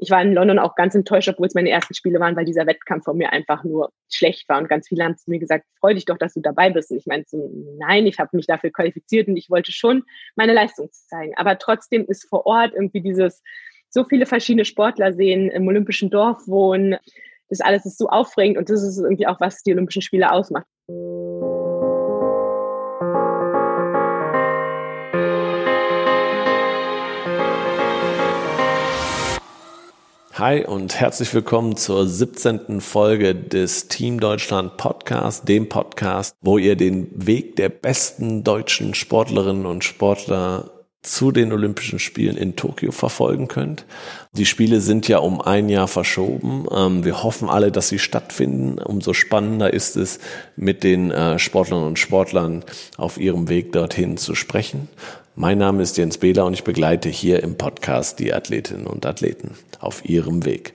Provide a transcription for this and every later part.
ich war in London auch ganz enttäuscht, obwohl es meine ersten Spiele waren, weil dieser Wettkampf von mir einfach nur schlecht war. Und ganz viele haben zu mir gesagt, freu dich doch, dass du dabei bist. Und ich meinte so, nein, ich habe mich dafür qualifiziert und ich wollte schon meine Leistung zeigen. Aber trotzdem ist vor Ort irgendwie dieses, so viele verschiedene Sportler sehen, im Olympischen Dorf wohnen. Das alles ist so aufregend und das ist irgendwie auch, was die Olympischen Spiele ausmacht. Hi und herzlich willkommen zur 17. Folge des Team Deutschland Podcast, dem Podcast, wo ihr den Weg der besten deutschen Sportlerinnen und Sportler zu den Olympischen Spielen in Tokio verfolgen könnt. Die Spiele sind ja um ein Jahr verschoben. Ähm, wir hoffen alle, dass sie stattfinden. Umso spannender ist es, mit den äh, Sportlerinnen und Sportlern auf ihrem Weg dorthin zu sprechen. Mein Name ist Jens Behler und ich begleite hier im Podcast die Athletinnen und Athleten auf ihrem Weg.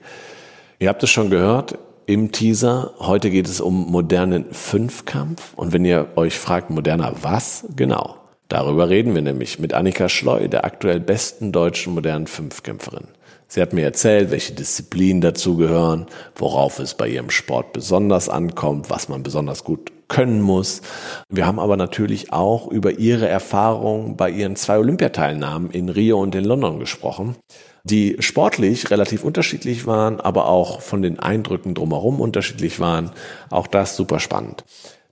Ihr habt es schon gehört im Teaser. Heute geht es um modernen Fünfkampf. Und wenn ihr euch fragt, moderner was? Genau. Darüber reden wir nämlich mit Annika Schleu, der aktuell besten deutschen modernen Fünfkämpferin. Sie hat mir erzählt, welche Disziplinen dazugehören, worauf es bei ihrem Sport besonders ankommt, was man besonders gut können muss. Wir haben aber natürlich auch über ihre Erfahrungen bei ihren zwei Olympiateilnahmen in Rio und in London gesprochen, die sportlich relativ unterschiedlich waren, aber auch von den Eindrücken drumherum unterschiedlich waren. Auch das super spannend.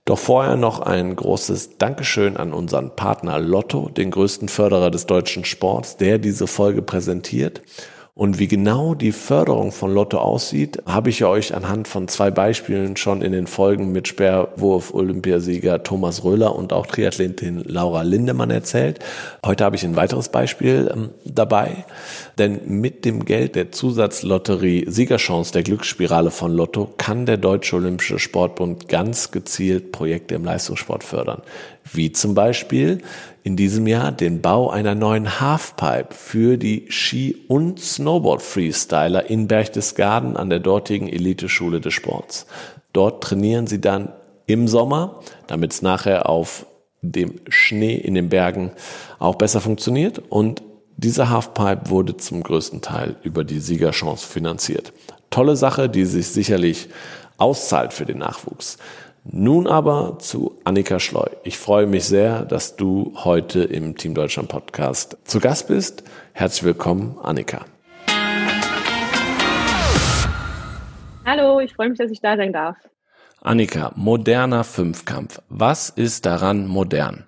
Doch vorher noch ein großes Dankeschön an unseren Partner Lotto, den größten Förderer des deutschen Sports, der diese Folge präsentiert. Und wie genau die Förderung von Lotto aussieht, habe ich euch anhand von zwei Beispielen schon in den Folgen mit Sperrwurf-Olympiasieger Thomas Röhler und auch Triathletin Laura Lindemann erzählt. Heute habe ich ein weiteres Beispiel ähm, dabei, denn mit dem Geld der Zusatzlotterie Siegerchance der Glücksspirale von Lotto kann der Deutsche Olympische Sportbund ganz gezielt Projekte im Leistungssport fördern. Wie zum Beispiel in diesem Jahr den Bau einer neuen Halfpipe für die Ski- und Snowboard-Freestyler in Berchtesgaden an der dortigen Eliteschule des Sports. Dort trainieren sie dann im Sommer, damit es nachher auf dem Schnee in den Bergen auch besser funktioniert. Und diese Halfpipe wurde zum größten Teil über die Siegerchance finanziert. Tolle Sache, die sich sicherlich auszahlt für den Nachwuchs. Nun aber zu Annika Schleu. Ich freue mich sehr, dass du heute im Team Deutschland Podcast zu Gast bist. Herzlich willkommen, Annika. Hallo, ich freue mich, dass ich da sein darf. Annika, moderner Fünfkampf. Was ist daran modern?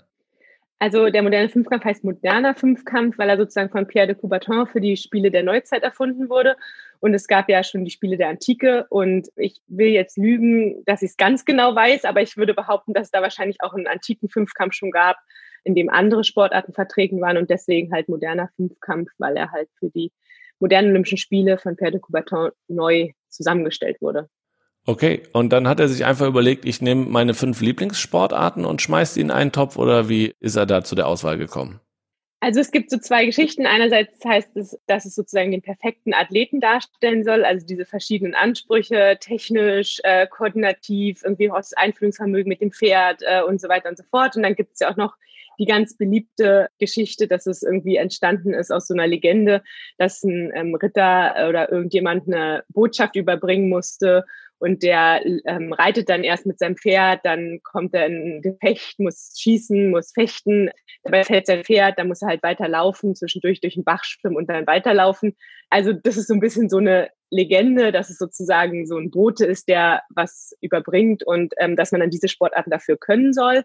Also der moderne Fünfkampf heißt moderner Fünfkampf, weil er sozusagen von Pierre de Coubertin für die Spiele der Neuzeit erfunden wurde. Und es gab ja schon die Spiele der Antike. Und ich will jetzt lügen, dass ich es ganz genau weiß, aber ich würde behaupten, dass es da wahrscheinlich auch einen antiken Fünfkampf schon gab, in dem andere Sportarten vertreten waren und deswegen halt moderner Fünfkampf, weil er halt für die modernen Olympischen Spiele von Pierre de Coubertin neu zusammengestellt wurde. Okay, und dann hat er sich einfach überlegt, ich nehme meine fünf Lieblingssportarten und schmeiße die in einen Topf oder wie ist er da zu der Auswahl gekommen? Also es gibt so zwei Geschichten. Einerseits heißt es, dass es sozusagen den perfekten Athleten darstellen soll, also diese verschiedenen Ansprüche, technisch, äh, koordinativ, irgendwie auch das Einfühlungsvermögen mit dem Pferd äh, und so weiter und so fort. Und dann gibt es ja auch noch die ganz beliebte Geschichte, dass es irgendwie entstanden ist aus so einer Legende, dass ein ähm, Ritter oder irgendjemand eine Botschaft überbringen musste und der ähm, reitet dann erst mit seinem Pferd, dann kommt er in ein Gefecht, muss schießen, muss fechten, dabei fällt sein Pferd, dann muss er halt weiterlaufen, zwischendurch durch den Bach schwimmen und dann weiterlaufen. Also das ist so ein bisschen so eine Legende, dass es sozusagen so ein Bote ist, der was überbringt und ähm, dass man dann diese Sportarten dafür können soll.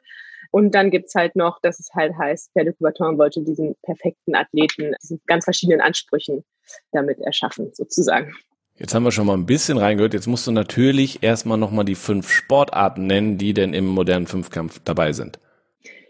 Und dann gibt's halt noch, dass es halt heißt, Pierre de Coubertin wollte diesen perfekten Athleten, diesen ganz verschiedenen Ansprüchen damit erschaffen, sozusagen. Jetzt haben wir schon mal ein bisschen reingehört. Jetzt musst du natürlich erstmal nochmal die fünf Sportarten nennen, die denn im modernen Fünfkampf dabei sind.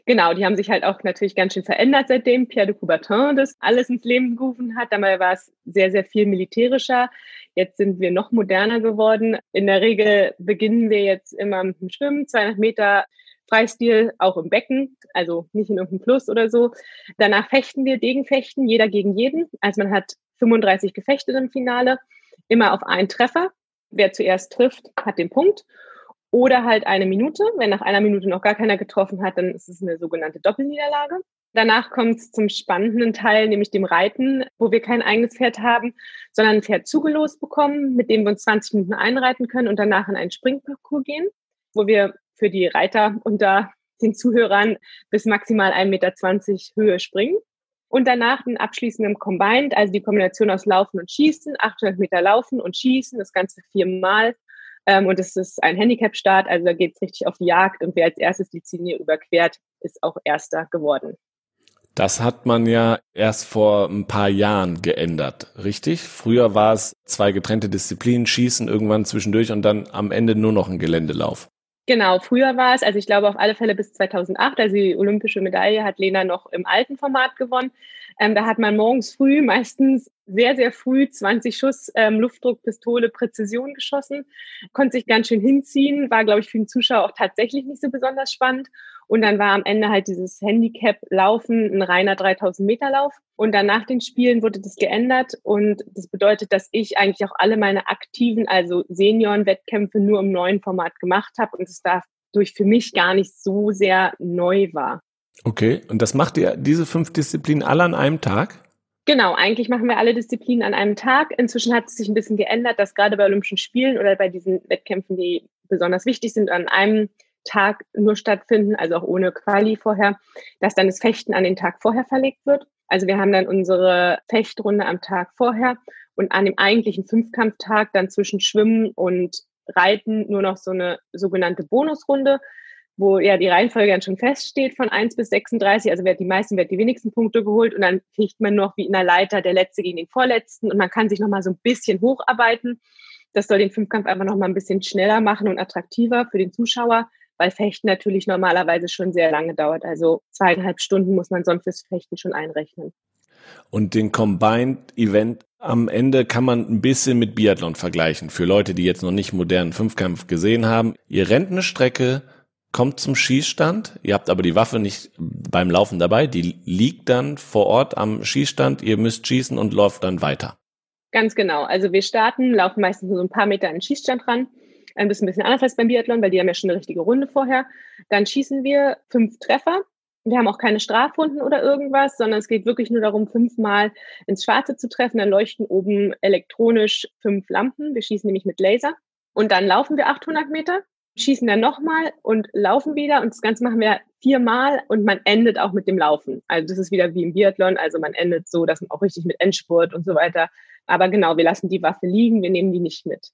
Genau, die haben sich halt auch natürlich ganz schön verändert, seitdem Pierre de Coubertin das alles ins Leben gerufen hat. Damals war es sehr, sehr viel militärischer. Jetzt sind wir noch moderner geworden. In der Regel beginnen wir jetzt immer mit dem Schwimmen, 200 Meter Freistil, auch im Becken, also nicht in irgendeinem Fluss oder so. Danach fechten wir, Degenfechten, jeder gegen jeden. Also man hat 35 Gefechte im Finale immer auf einen Treffer. Wer zuerst trifft, hat den Punkt. Oder halt eine Minute. Wenn nach einer Minute noch gar keiner getroffen hat, dann ist es eine sogenannte Doppelniederlage. Danach kommt es zum spannenden Teil, nämlich dem Reiten, wo wir kein eigenes Pferd haben, sondern ein Pferd zugelost bekommen, mit dem wir uns 20 Minuten einreiten können und danach in einen Springparcours gehen, wo wir für die Reiter unter den Zuhörern bis maximal 1,20 Meter Höhe springen. Und danach den abschließenden Combined, also die Kombination aus Laufen und Schießen, 800 Meter Laufen und Schießen, das Ganze viermal. Ähm, und es ist ein Handicap-Start, also da geht es richtig auf die Jagd. Und wer als erstes die Ziellinie überquert, ist auch Erster geworden. Das hat man ja erst vor ein paar Jahren geändert, richtig? Früher war es zwei getrennte Disziplinen, Schießen irgendwann zwischendurch und dann am Ende nur noch ein Geländelauf. Genau, früher war es, also ich glaube auf alle Fälle bis 2008, also die olympische Medaille hat Lena noch im alten Format gewonnen. Ähm, da hat man morgens früh, meistens sehr, sehr früh 20 Schuss ähm, Luftdruckpistole Präzision geschossen, konnte sich ganz schön hinziehen, war, glaube ich, für den Zuschauer auch tatsächlich nicht so besonders spannend. Und dann war am Ende halt dieses Handicap-Laufen ein reiner 3000 Meter Lauf. Und dann nach den Spielen wurde das geändert. Und das bedeutet, dass ich eigentlich auch alle meine aktiven, also Senioren-Wettkämpfe nur im neuen Format gemacht habe und es dadurch für mich gar nicht so sehr neu war. Okay, und das macht ihr diese fünf Disziplinen alle an einem Tag? Genau, eigentlich machen wir alle Disziplinen an einem Tag. Inzwischen hat es sich ein bisschen geändert, dass gerade bei Olympischen Spielen oder bei diesen Wettkämpfen, die besonders wichtig sind, an einem Tag nur stattfinden, also auch ohne Quali vorher, dass dann das Fechten an den Tag vorher verlegt wird. Also wir haben dann unsere Fechtrunde am Tag vorher und an dem eigentlichen Fünfkampftag dann zwischen Schwimmen und Reiten nur noch so eine sogenannte Bonusrunde, wo ja die Reihenfolge dann schon feststeht von 1 bis 36. Also wer die meisten, wer die wenigsten Punkte geholt und dann ficht man noch wie in der Leiter der Letzte gegen den Vorletzten und man kann sich nochmal so ein bisschen hocharbeiten. Das soll den Fünfkampf einfach nochmal ein bisschen schneller machen und attraktiver für den Zuschauer weil Fechten natürlich normalerweise schon sehr lange dauert. Also zweieinhalb Stunden muss man sonst fürs Fechten schon einrechnen. Und den Combined Event am Ende kann man ein bisschen mit Biathlon vergleichen. Für Leute, die jetzt noch nicht modernen Fünfkampf gesehen haben. Ihr rennt eine Strecke, kommt zum Schießstand. Ihr habt aber die Waffe nicht beim Laufen dabei. Die liegt dann vor Ort am Schießstand. Ihr müsst schießen und läuft dann weiter. Ganz genau. Also wir starten, laufen meistens nur so ein paar Meter an den Schießstand ran ein bisschen, bisschen anders als beim Biathlon, weil die haben ja schon eine richtige Runde vorher. Dann schießen wir fünf Treffer. Wir haben auch keine Strafrunden oder irgendwas, sondern es geht wirklich nur darum, fünfmal ins Schwarze zu treffen. Dann leuchten oben elektronisch fünf Lampen. Wir schießen nämlich mit Laser. Und dann laufen wir 800 Meter, schießen dann nochmal und laufen wieder. Und das Ganze machen wir viermal und man endet auch mit dem Laufen. Also das ist wieder wie im Biathlon. Also man endet so, dass man auch richtig mit Endspurt und so weiter. Aber genau, wir lassen die Waffe liegen, wir nehmen die nicht mit.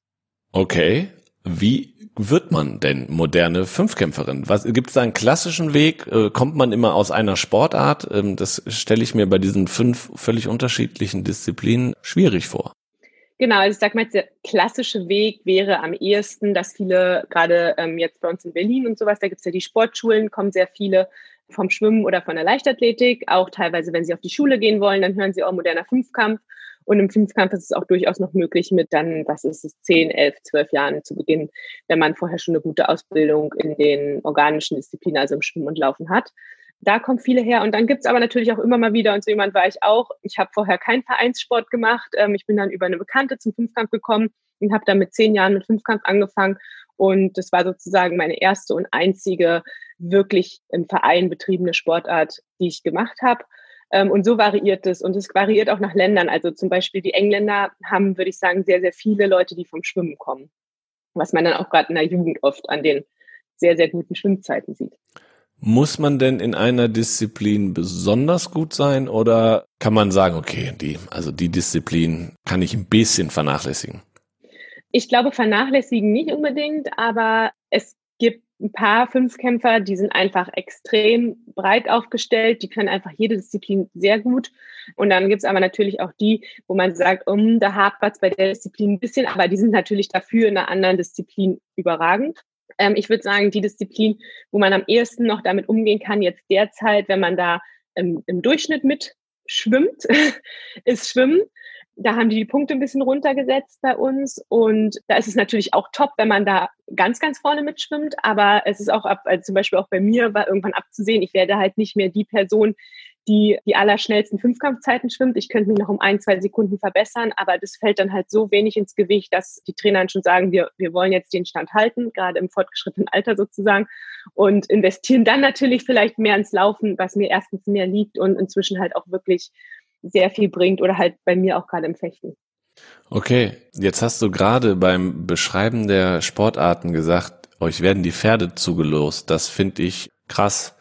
Okay, wie wird man denn moderne Fünfkämpferin? Was gibt es da einen klassischen Weg? Äh, kommt man immer aus einer Sportart? Ähm, das stelle ich mir bei diesen fünf völlig unterschiedlichen Disziplinen schwierig vor. Genau, also ich sag mal, der klassische Weg wäre am ehesten, dass viele, gerade ähm, jetzt bei uns in Berlin und sowas, da gibt's ja die Sportschulen, kommen sehr viele vom Schwimmen oder von der Leichtathletik. Auch teilweise, wenn sie auf die Schule gehen wollen, dann hören sie auch moderner Fünfkampf und im Fünfkampf ist es auch durchaus noch möglich, mit dann, was ist es, 10, 11, 12 Jahren zu beginnen, wenn man vorher schon eine gute Ausbildung in den organischen Disziplinen, also im Schwimmen und Laufen hat. Da kommen viele her. Und dann gibt's aber natürlich auch immer mal wieder, und so jemand war ich auch, ich habe vorher keinen Vereinssport gemacht. Ähm, ich bin dann über eine Bekannte zum Fünfkampf gekommen und habe dann mit zehn Jahren mit Fünfkampf angefangen. Und das war sozusagen meine erste und einzige wirklich im Verein betriebene Sportart, die ich gemacht habe. Ähm, und so variiert es. Und es variiert auch nach Ländern. Also zum Beispiel die Engländer haben, würde ich sagen, sehr, sehr viele Leute, die vom Schwimmen kommen. Was man dann auch gerade in der Jugend oft an den sehr, sehr guten Schwimmzeiten sieht. Muss man denn in einer Disziplin besonders gut sein oder kann man sagen, okay, die, also die Disziplin kann ich ein bisschen vernachlässigen? Ich glaube, vernachlässigen nicht unbedingt, aber es gibt ein paar Fünfkämpfer, die sind einfach extrem breit aufgestellt, die können einfach jede Disziplin sehr gut. Und dann gibt's aber natürlich auch die, wo man sagt, um, da hapert's bei der Disziplin ein bisschen, aber die sind natürlich dafür in einer anderen Disziplin überragend. Ähm, ich würde sagen, die Disziplin, wo man am ehesten noch damit umgehen kann, jetzt derzeit, wenn man da im, im Durchschnitt mit schwimmt, ist Schwimmen. Da haben die die Punkte ein bisschen runtergesetzt bei uns. Und da ist es natürlich auch top, wenn man da ganz, ganz vorne mitschwimmt, aber es ist auch ab, also zum Beispiel auch bei mir war irgendwann abzusehen, ich werde halt nicht mehr die Person, die die allerschnellsten Fünfkampfzeiten schwimmt. Ich könnte mich noch um ein, zwei Sekunden verbessern, aber das fällt dann halt so wenig ins Gewicht, dass die Trainer schon sagen, wir, wir wollen jetzt den Stand halten, gerade im fortgeschrittenen Alter sozusagen, und investieren dann natürlich vielleicht mehr ins Laufen, was mir erstens mehr liegt und inzwischen halt auch wirklich sehr viel bringt oder halt bei mir auch gerade im Fechten. Okay, jetzt hast du gerade beim Beschreiben der Sportarten gesagt, euch werden die Pferde zugelost. Das finde ich krass.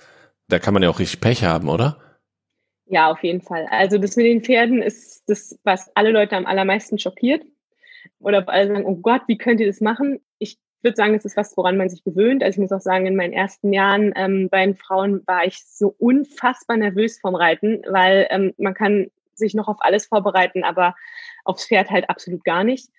Da kann man ja auch richtig Pech haben, oder? Ja, auf jeden Fall. Also das mit den Pferden ist das, was alle Leute am allermeisten schockiert. Oder alle sagen, oh Gott, wie könnt ihr das machen? Ich würde sagen, es ist was, woran man sich gewöhnt. Also ich muss auch sagen, in meinen ersten Jahren ähm, bei den Frauen war ich so unfassbar nervös vom Reiten, weil ähm, man kann sich noch auf alles vorbereiten, aber aufs Pferd halt absolut gar nicht.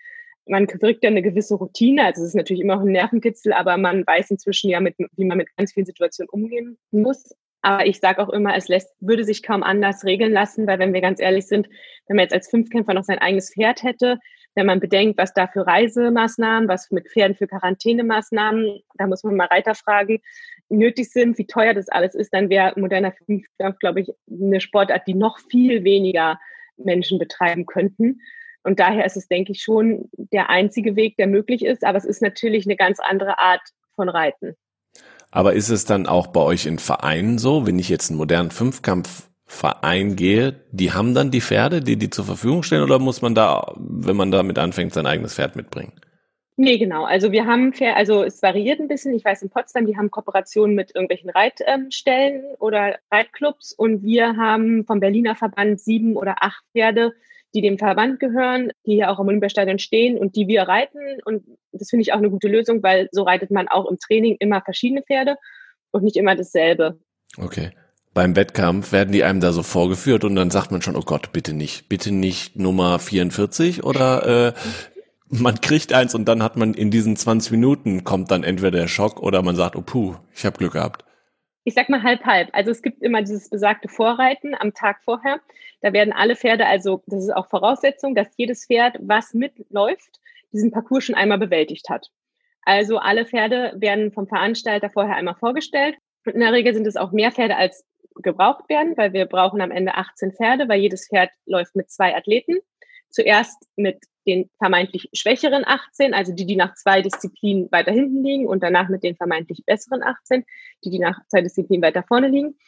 Man kriegt ja eine gewisse Routine, also es ist natürlich immer noch ein Nervenkitzel, aber man weiß inzwischen ja, mit, wie man mit ganz vielen Situationen umgehen muss. Aber ich sage auch immer, es lässt, würde sich kaum anders regeln lassen, weil wenn wir ganz ehrlich sind, wenn man jetzt als Fünfkämpfer noch sein eigenes Pferd hätte, wenn man bedenkt, was da für Reisemaßnahmen, was mit Pferden für Quarantänemaßnahmen, da muss man mal Reiter fragen, nötig sind, wie teuer das alles ist, dann wäre moderner Fünfkampf, glaube ich, eine Sportart, die noch viel weniger Menschen betreiben könnten. Und daher ist es, denke ich, schon der einzige Weg, der möglich ist. Aber es ist natürlich eine ganz andere Art von Reiten. Aber ist es dann auch bei euch in Vereinen so, wenn ich jetzt einen modernen Fünfkampfverein gehe, die haben dann die Pferde, die die zur Verfügung stellen, oder muss man da, wenn man damit anfängt, sein eigenes Pferd mitbringen? Nee, genau. Also wir haben, also es variiert ein bisschen. Ich weiß, in Potsdam, die haben Kooperationen mit irgendwelchen Reitstellen oder Reitclubs und wir haben vom Berliner Verband sieben oder acht Pferde, die dem Verband gehören, die hier auch am Olympiastadion stehen und die wir reiten. Und das finde ich auch eine gute Lösung, weil so reitet man auch im Training immer verschiedene Pferde und nicht immer dasselbe. Okay. Beim Wettkampf werden die einem da so vorgeführt und dann sagt man schon, oh Gott, bitte nicht, bitte nicht Nummer 44 oder äh, man kriegt eins und dann hat man in diesen 20 Minuten kommt dann entweder der Schock oder man sagt, oh puh, ich habe Glück gehabt. Ich sag mal halb halb. Also es gibt immer dieses besagte Vorreiten am Tag vorher. Da werden alle Pferde, also das ist auch Voraussetzung, dass jedes Pferd, was mitläuft, diesen Parcours schon einmal bewältigt hat. Also alle Pferde werden vom Veranstalter vorher einmal vorgestellt. Und in der Regel sind es auch mehr Pferde als gebraucht werden, weil wir brauchen am Ende 18 Pferde, weil jedes Pferd läuft mit zwei Athleten. Zuerst mit den vermeintlich schwächeren 18, also die, die nach zwei Disziplinen weiter hinten liegen und danach mit den vermeintlich besseren 18, die, die nach zwei Disziplinen weiter vorne liegen.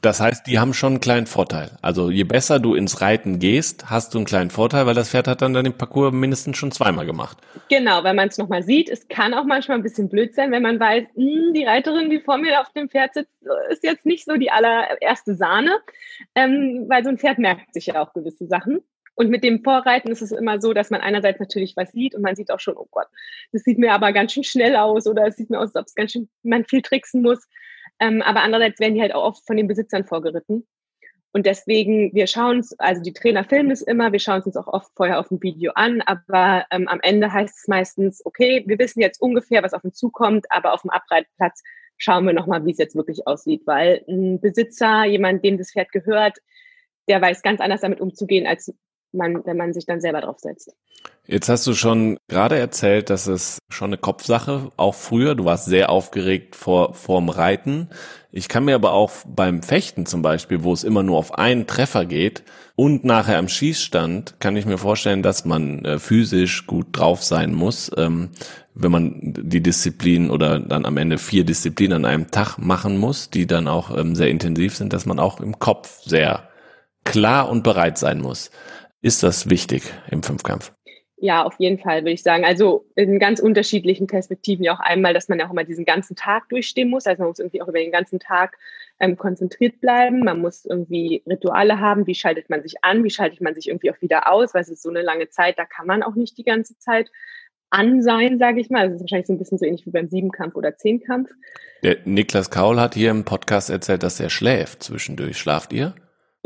Das heißt, die haben schon einen kleinen Vorteil. Also je besser du ins Reiten gehst, hast du einen kleinen Vorteil, weil das Pferd hat dann, dann den Parcours mindestens schon zweimal gemacht. Genau, weil man es nochmal sieht. Es kann auch manchmal ein bisschen blöd sein, wenn man weiß, mh, hm, die Reiterin, die vor mir auf dem Pferd sitzt, ist jetzt nicht so die allererste Sahne, ähm, weil so ein Pferd merkt sich ja auch gewisse Sachen. Und mit dem Vorreiten ist es immer so, dass man einerseits natürlich was sieht und man sieht auch schon, oh Gott, das sieht mir aber ganz schön schnell aus oder es sieht mir aus, als ob es ganz schön, man viel tricksen muss. Ähm, aber andererseits werden die halt auch oft von den Besitzern vorgeritten. Und deswegen, wir schauen uns, also die Trainer filmen es immer, wir schauen es uns auch oft vorher auf dem Video an, aber ähm, am Ende heißt es meistens, okay, wir wissen jetzt ungefähr, was auf uns zukommt, aber auf dem Abreitplatz schauen wir nochmal, wie es jetzt wirklich aussieht, weil ein Besitzer, jemand, dem das Pferd gehört, der weiß ganz anders damit umzugehen als man, wenn man sich dann selber draufsetzt. Jetzt hast du schon gerade erzählt, dass es schon eine Kopfsache, auch früher, du warst sehr aufgeregt vor, vorm Reiten. Ich kann mir aber auch beim Fechten zum Beispiel, wo es immer nur auf einen Treffer geht und nachher am Schießstand, kann ich mir vorstellen, dass man äh, physisch gut drauf sein muss, ähm, wenn man die Disziplin oder dann am Ende vier Disziplinen an einem Tag machen muss, die dann auch ähm, sehr intensiv sind, dass man auch im Kopf sehr klar und bereit sein muss. Ist das wichtig im Fünfkampf? Ja, auf jeden Fall würde ich sagen. Also in ganz unterschiedlichen Perspektiven ja auch einmal, dass man ja auch immer diesen ganzen Tag durchstehen muss. Also man muss irgendwie auch über den ganzen Tag ähm, konzentriert bleiben. Man muss irgendwie Rituale haben. Wie schaltet man sich an? Wie schaltet man sich irgendwie auch wieder aus? Weil es ist so eine lange Zeit, da kann man auch nicht die ganze Zeit an sein, sage ich mal. Das ist wahrscheinlich so ein bisschen so ähnlich wie beim Siebenkampf oder Zehnkampf. Der Niklas Kaul hat hier im Podcast erzählt, dass er schläft zwischendurch. Schlaft ihr?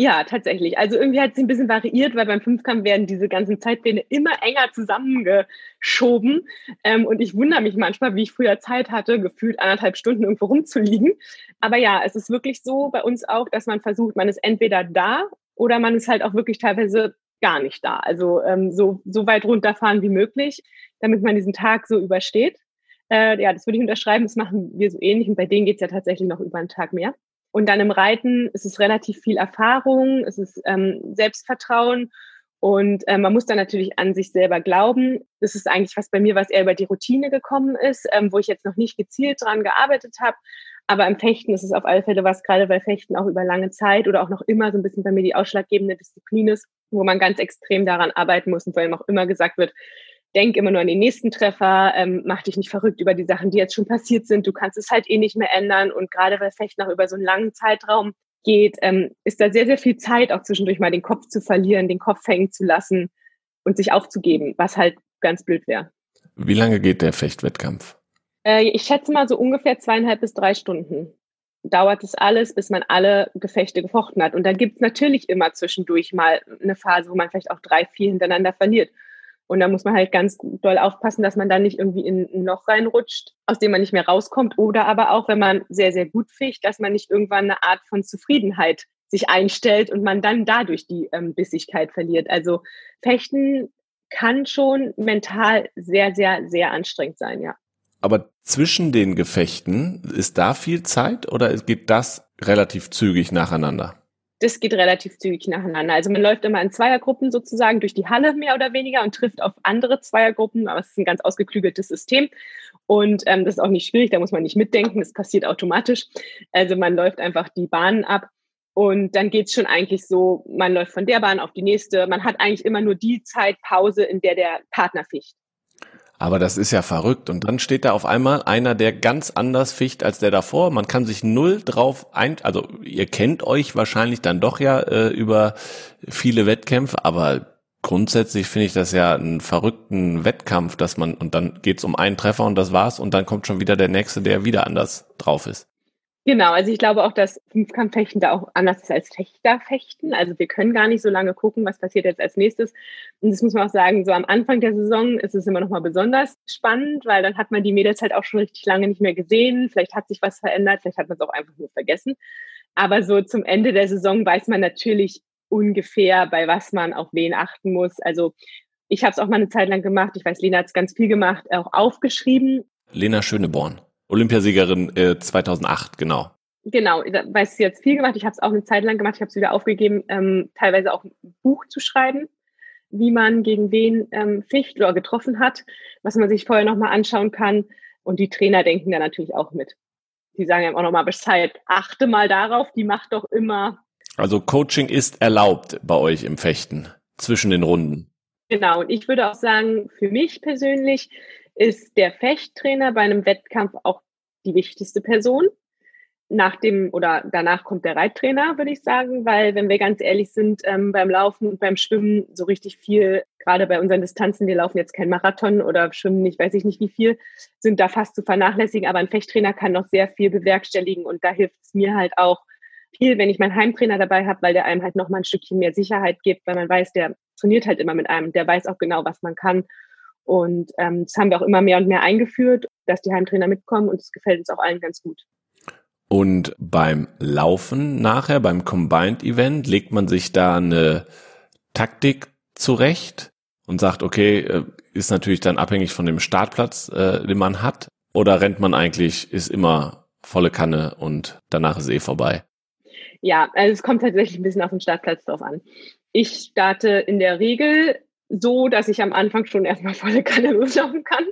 Ja, tatsächlich. Also irgendwie hat es ein bisschen variiert, weil beim Fünfkampf werden diese ganzen Zeitpläne immer enger zusammengeschoben. Ähm, und ich wundere mich manchmal, wie ich früher Zeit hatte, gefühlt anderthalb Stunden irgendwo rumzuliegen. Aber ja, es ist wirklich so bei uns auch, dass man versucht, man ist entweder da oder man ist halt auch wirklich teilweise gar nicht da. Also ähm, so, so weit runterfahren wie möglich, damit man diesen Tag so übersteht. Äh, ja, das würde ich unterschreiben. Das machen wir so ähnlich. Und bei denen geht es ja tatsächlich noch über einen Tag mehr. Und dann im Reiten ist es relativ viel Erfahrung, es ist ähm, Selbstvertrauen und äh, man muss dann natürlich an sich selber glauben. Das ist eigentlich was bei mir, was eher über die Routine gekommen ist, ähm, wo ich jetzt noch nicht gezielt dran gearbeitet habe. Aber im Fechten ist es auf alle Fälle was, gerade weil Fechten auch über lange Zeit oder auch noch immer so ein bisschen bei mir die ausschlaggebende Disziplin ist, wo man ganz extrem daran arbeiten muss und vor allem auch immer gesagt wird, denk immer nur an den nächsten Treffer, ähm, mach dich nicht verrückt über die Sachen, die jetzt schon passiert sind. Du kannst es halt eh nicht mehr ändern. Und gerade weil Fechten auch über so einen langen Zeitraum geht, ähm, ist da sehr, sehr viel Zeit, auch zwischendurch mal den Kopf zu verlieren, den Kopf hängen zu lassen und sich aufzugeben, was halt ganz blöd wäre. Wie lange geht der Fechtwettkampf? Äh, ich schätze mal so ungefähr zweieinhalb bis drei Stunden. Dauert es alles, bis man alle Gefechte gefochten hat. Und da gibt es natürlich immer zwischendurch mal eine Phase, wo man vielleicht auch drei, vier hintereinander verliert. Und da muss man halt ganz doll aufpassen, dass man da nicht irgendwie in ein Loch reinrutscht, aus dem man nicht mehr rauskommt. Oder aber auch, wenn man sehr, sehr gut ficht, dass man nicht irgendwann eine Art von Zufriedenheit sich einstellt und man dann dadurch die ähm, Bissigkeit verliert. Also Fechten kann schon mental sehr, sehr, sehr anstrengend sein, ja. Aber zwischen den Gefechten, ist da viel Zeit oder geht das relativ zügig nacheinander? Das geht relativ zügig nacheinander. Also man läuft immer in Zweiergruppen sozusagen durch die Halle mehr oder weniger und trifft auf andere Zweiergruppen, aber es ist ein ganz ausgeklügeltes System. Und ähm, das ist auch nicht schwierig, da muss man nicht mitdenken, das passiert automatisch. Also man läuft einfach die Bahnen ab und dann geht's schon eigentlich so, man läuft von der Bahn auf die nächste. Man hat eigentlich immer nur die Zeitpause, in der der Partner ficht. Aber das ist ja verrückt. Und dann steht da auf einmal einer, der ganz anders ficht als der davor. Man kann sich null drauf ein, also ihr kennt euch wahrscheinlich dann doch ja äh, über viele Wettkämpfe, aber grundsätzlich finde ich das ja einen verrückten Wettkampf, dass man, und dann geht's um einen Treffer und das war's und dann kommt schon wieder der nächste, der wieder anders drauf ist. Genau, also ich glaube auch, dass Fünfkampffechten da auch anders ist als Fechterfechten. Also wir können gar nicht so lange gucken, was passiert jetzt als nächstes. Und das muss man auch sagen, so am Anfang der Saison ist es immer noch mal besonders spannend, weil dann hat man die Mädels halt auch schon richtig lange nicht mehr gesehen. Vielleicht hat sich was verändert, vielleicht hat man es auch einfach nur vergessen. Aber so zum Ende der Saison weiß man natürlich ungefähr, bei was man auf wen achten muss. Also ich habe es auch mal eine Zeit lang gemacht. Ich weiß, Lena hat es ganz viel gemacht, auch aufgeschrieben. Lena Schöneborn. Olympiasiegerin äh, 2008, genau. Genau, da weiß sie jetzt viel gemacht. Ich habe es auch eine Zeit lang gemacht. Ich habe es wieder aufgegeben, ähm, teilweise auch ein Buch zu schreiben, wie man gegen wen ähm, ficht oder getroffen hat, was man sich vorher nochmal anschauen kann. Und die Trainer denken da natürlich auch mit. Die sagen einem auch nochmal Bescheid. Achte mal darauf, die macht doch immer. Also Coaching ist erlaubt bei euch im Fechten zwischen den Runden. Genau, und ich würde auch sagen, für mich persönlich ist der Fechttrainer bei einem Wettkampf auch die wichtigste Person. Nach dem oder danach kommt der Reittrainer, würde ich sagen, weil wenn wir ganz ehrlich sind, ähm, beim Laufen und beim Schwimmen so richtig viel, gerade bei unseren Distanzen, wir laufen jetzt kein Marathon oder schwimmen nicht, weiß ich nicht wie viel, sind da fast zu vernachlässigen. Aber ein Fechttrainer kann noch sehr viel bewerkstelligen und da hilft es mir halt auch viel, wenn ich meinen Heimtrainer dabei habe, weil der einem halt noch mal ein Stückchen mehr Sicherheit gibt, weil man weiß, der trainiert halt immer mit einem, der weiß auch genau, was man kann und ähm, das haben wir auch immer mehr und mehr eingeführt, dass die Heimtrainer mitkommen und es gefällt uns auch allen ganz gut. Und beim Laufen nachher, beim Combined Event, legt man sich da eine Taktik zurecht und sagt, okay, äh, ist natürlich dann abhängig von dem Startplatz, äh, den man hat, oder rennt man eigentlich, ist immer volle Kanne und danach ist eh vorbei? Ja, also es kommt tatsächlich ein bisschen auf den Startplatz drauf an. Ich starte in der Regel so, dass ich am Anfang schon erstmal volle Kanne loslaufen kann.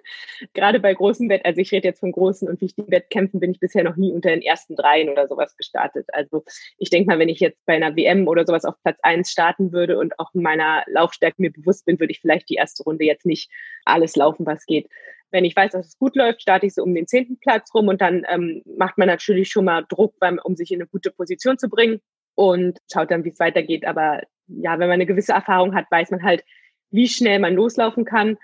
Gerade bei großen Wett, also ich rede jetzt von großen und wichtigen Wettkämpfen, bin ich bisher noch nie unter den ersten dreien oder sowas gestartet. Also ich denke mal, wenn ich jetzt bei einer WM oder sowas auf Platz eins starten würde und auch meiner Laufstärke mir bewusst bin, würde ich vielleicht die erste Runde jetzt nicht alles laufen, was geht. Wenn ich weiß, dass es gut läuft, starte ich so um den zehnten Platz rum und dann ähm, macht man natürlich schon mal Druck, beim, um sich in eine gute Position zu bringen und schaut dann, wie es weitergeht. Aber ja, wenn man eine gewisse Erfahrung hat, weiß man halt, wie schnell man loslaufen kann,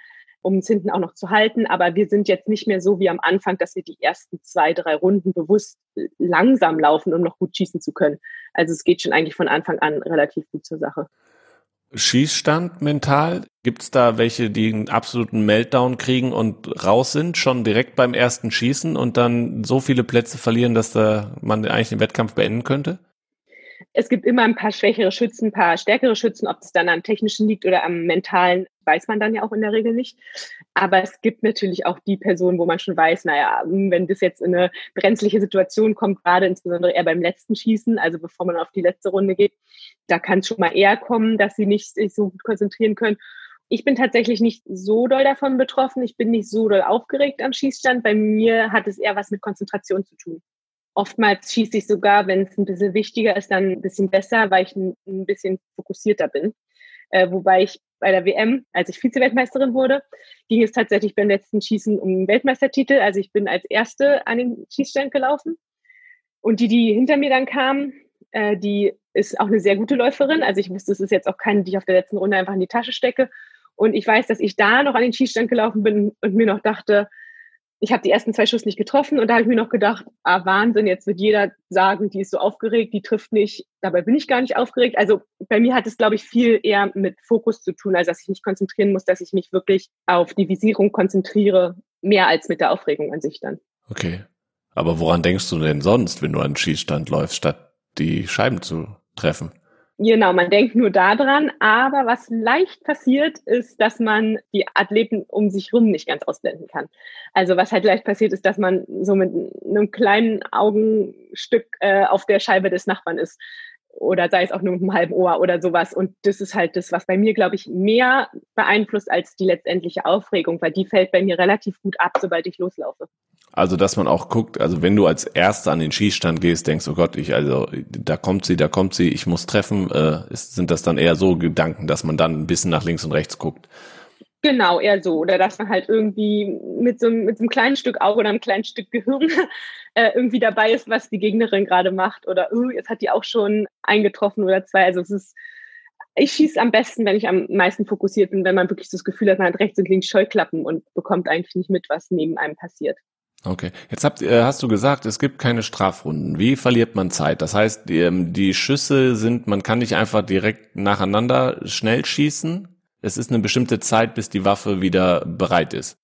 um es hinten auch noch zu halten. Aber wir sind jetzt nicht mehr so wie am Anfang, dass wir die ersten zwei, drei Runden bewusst langsam laufen, um noch gut schießen zu können. Also es geht schon eigentlich von Anfang an relativ gut zur Sache. Schießstand mental? Gibt es da welche, die einen absoluten Meltdown kriegen und raus sind, schon direkt beim ersten Schießen und dann so viele Plätze verlieren, dass da man eigentlich den Wettkampf beenden könnte? Es gibt immer ein paar schwächere Schützen, ein paar stärkere Schützen. Ob es dann am technischen liegt oder am mentalen, weiß man dann ja auch in der Regel nicht. Aber es gibt natürlich auch die Personen, wo man schon weiß, naja, wenn das jetzt in eine brenzliche Situation kommt, gerade insbesondere eher beim letzten Schießen, also bevor man auf die letzte Runde geht, da kann es schon mal eher kommen, dass sie nicht sich so gut konzentrieren können. Ich bin tatsächlich nicht so doll davon betroffen. Ich bin nicht so doll aufgeregt am Schießstand. Bei mir hat es eher was mit Konzentration zu tun. Oftmals schieße ich sogar, wenn es ein bisschen wichtiger ist, dann ein bisschen besser, weil ich ein, ein bisschen fokussierter bin. Äh, wobei ich bei der WM, als ich Vize-Weltmeisterin wurde, ging es tatsächlich beim letzten Schießen um den Weltmeistertitel. Also ich bin als Erste an den Schießstand gelaufen. Und die, die hinter mir dann kamen, äh, die ist auch eine sehr gute Läuferin. Also ich wusste, es ist jetzt auch keine, die ich auf der letzten Runde einfach in die Tasche stecke. Und ich weiß, dass ich da noch an den Schießstand gelaufen bin und mir noch dachte, ich habe die ersten zwei Schuss nicht getroffen und da habe ich mir noch gedacht, ah Wahnsinn, jetzt wird jeder sagen, die ist so aufgeregt, die trifft nicht. Dabei bin ich gar nicht aufgeregt. Also bei mir hat es, glaube ich, viel eher mit Fokus zu tun, als dass ich mich konzentrieren muss, dass ich mich wirklich auf die Visierung konzentriere, mehr als mit der Aufregung an sich dann. Okay. Aber woran denkst du denn sonst, wenn du an den Schießstand läufst, statt die Scheiben zu treffen? Genau, man denkt nur daran, aber was leicht passiert, ist, dass man die Athleten um sich rum nicht ganz ausblenden kann. Also was halt leicht passiert, ist, dass man so mit einem kleinen Augenstück äh, auf der Scheibe des Nachbarn ist oder sei es auch nur mit einem halben Ohr oder sowas. Und das ist halt das, was bei mir, glaube ich, mehr beeinflusst als die letztendliche Aufregung, weil die fällt bei mir relativ gut ab, sobald ich loslaufe. Also, dass man auch guckt, also wenn du als Erster an den Schießstand gehst, denkst, oh Gott, ich, also, da kommt sie, da kommt sie, ich muss treffen, äh, ist, sind das dann eher so Gedanken, dass man dann ein bisschen nach links und rechts guckt? Genau, eher so. Oder dass man halt irgendwie mit so, mit so einem kleinen Stück Auge oder einem kleinen Stück Gehirn äh, irgendwie dabei ist, was die Gegnerin gerade macht. Oder, oh, jetzt hat die auch schon eingetroffen oder zwei. Also es ist, ich schieße am besten, wenn ich am meisten fokussiert bin, wenn man wirklich das Gefühl hat, man hat rechts und links Scheuklappen und bekommt eigentlich nicht mit, was neben einem passiert. Okay. Jetzt habt, äh, hast du gesagt, es gibt keine Strafrunden. Wie verliert man Zeit? Das heißt, die, ähm, die Schüsse sind, man kann nicht einfach direkt nacheinander schnell schießen. Es ist eine bestimmte Zeit, bis die Waffe wieder bereit ist.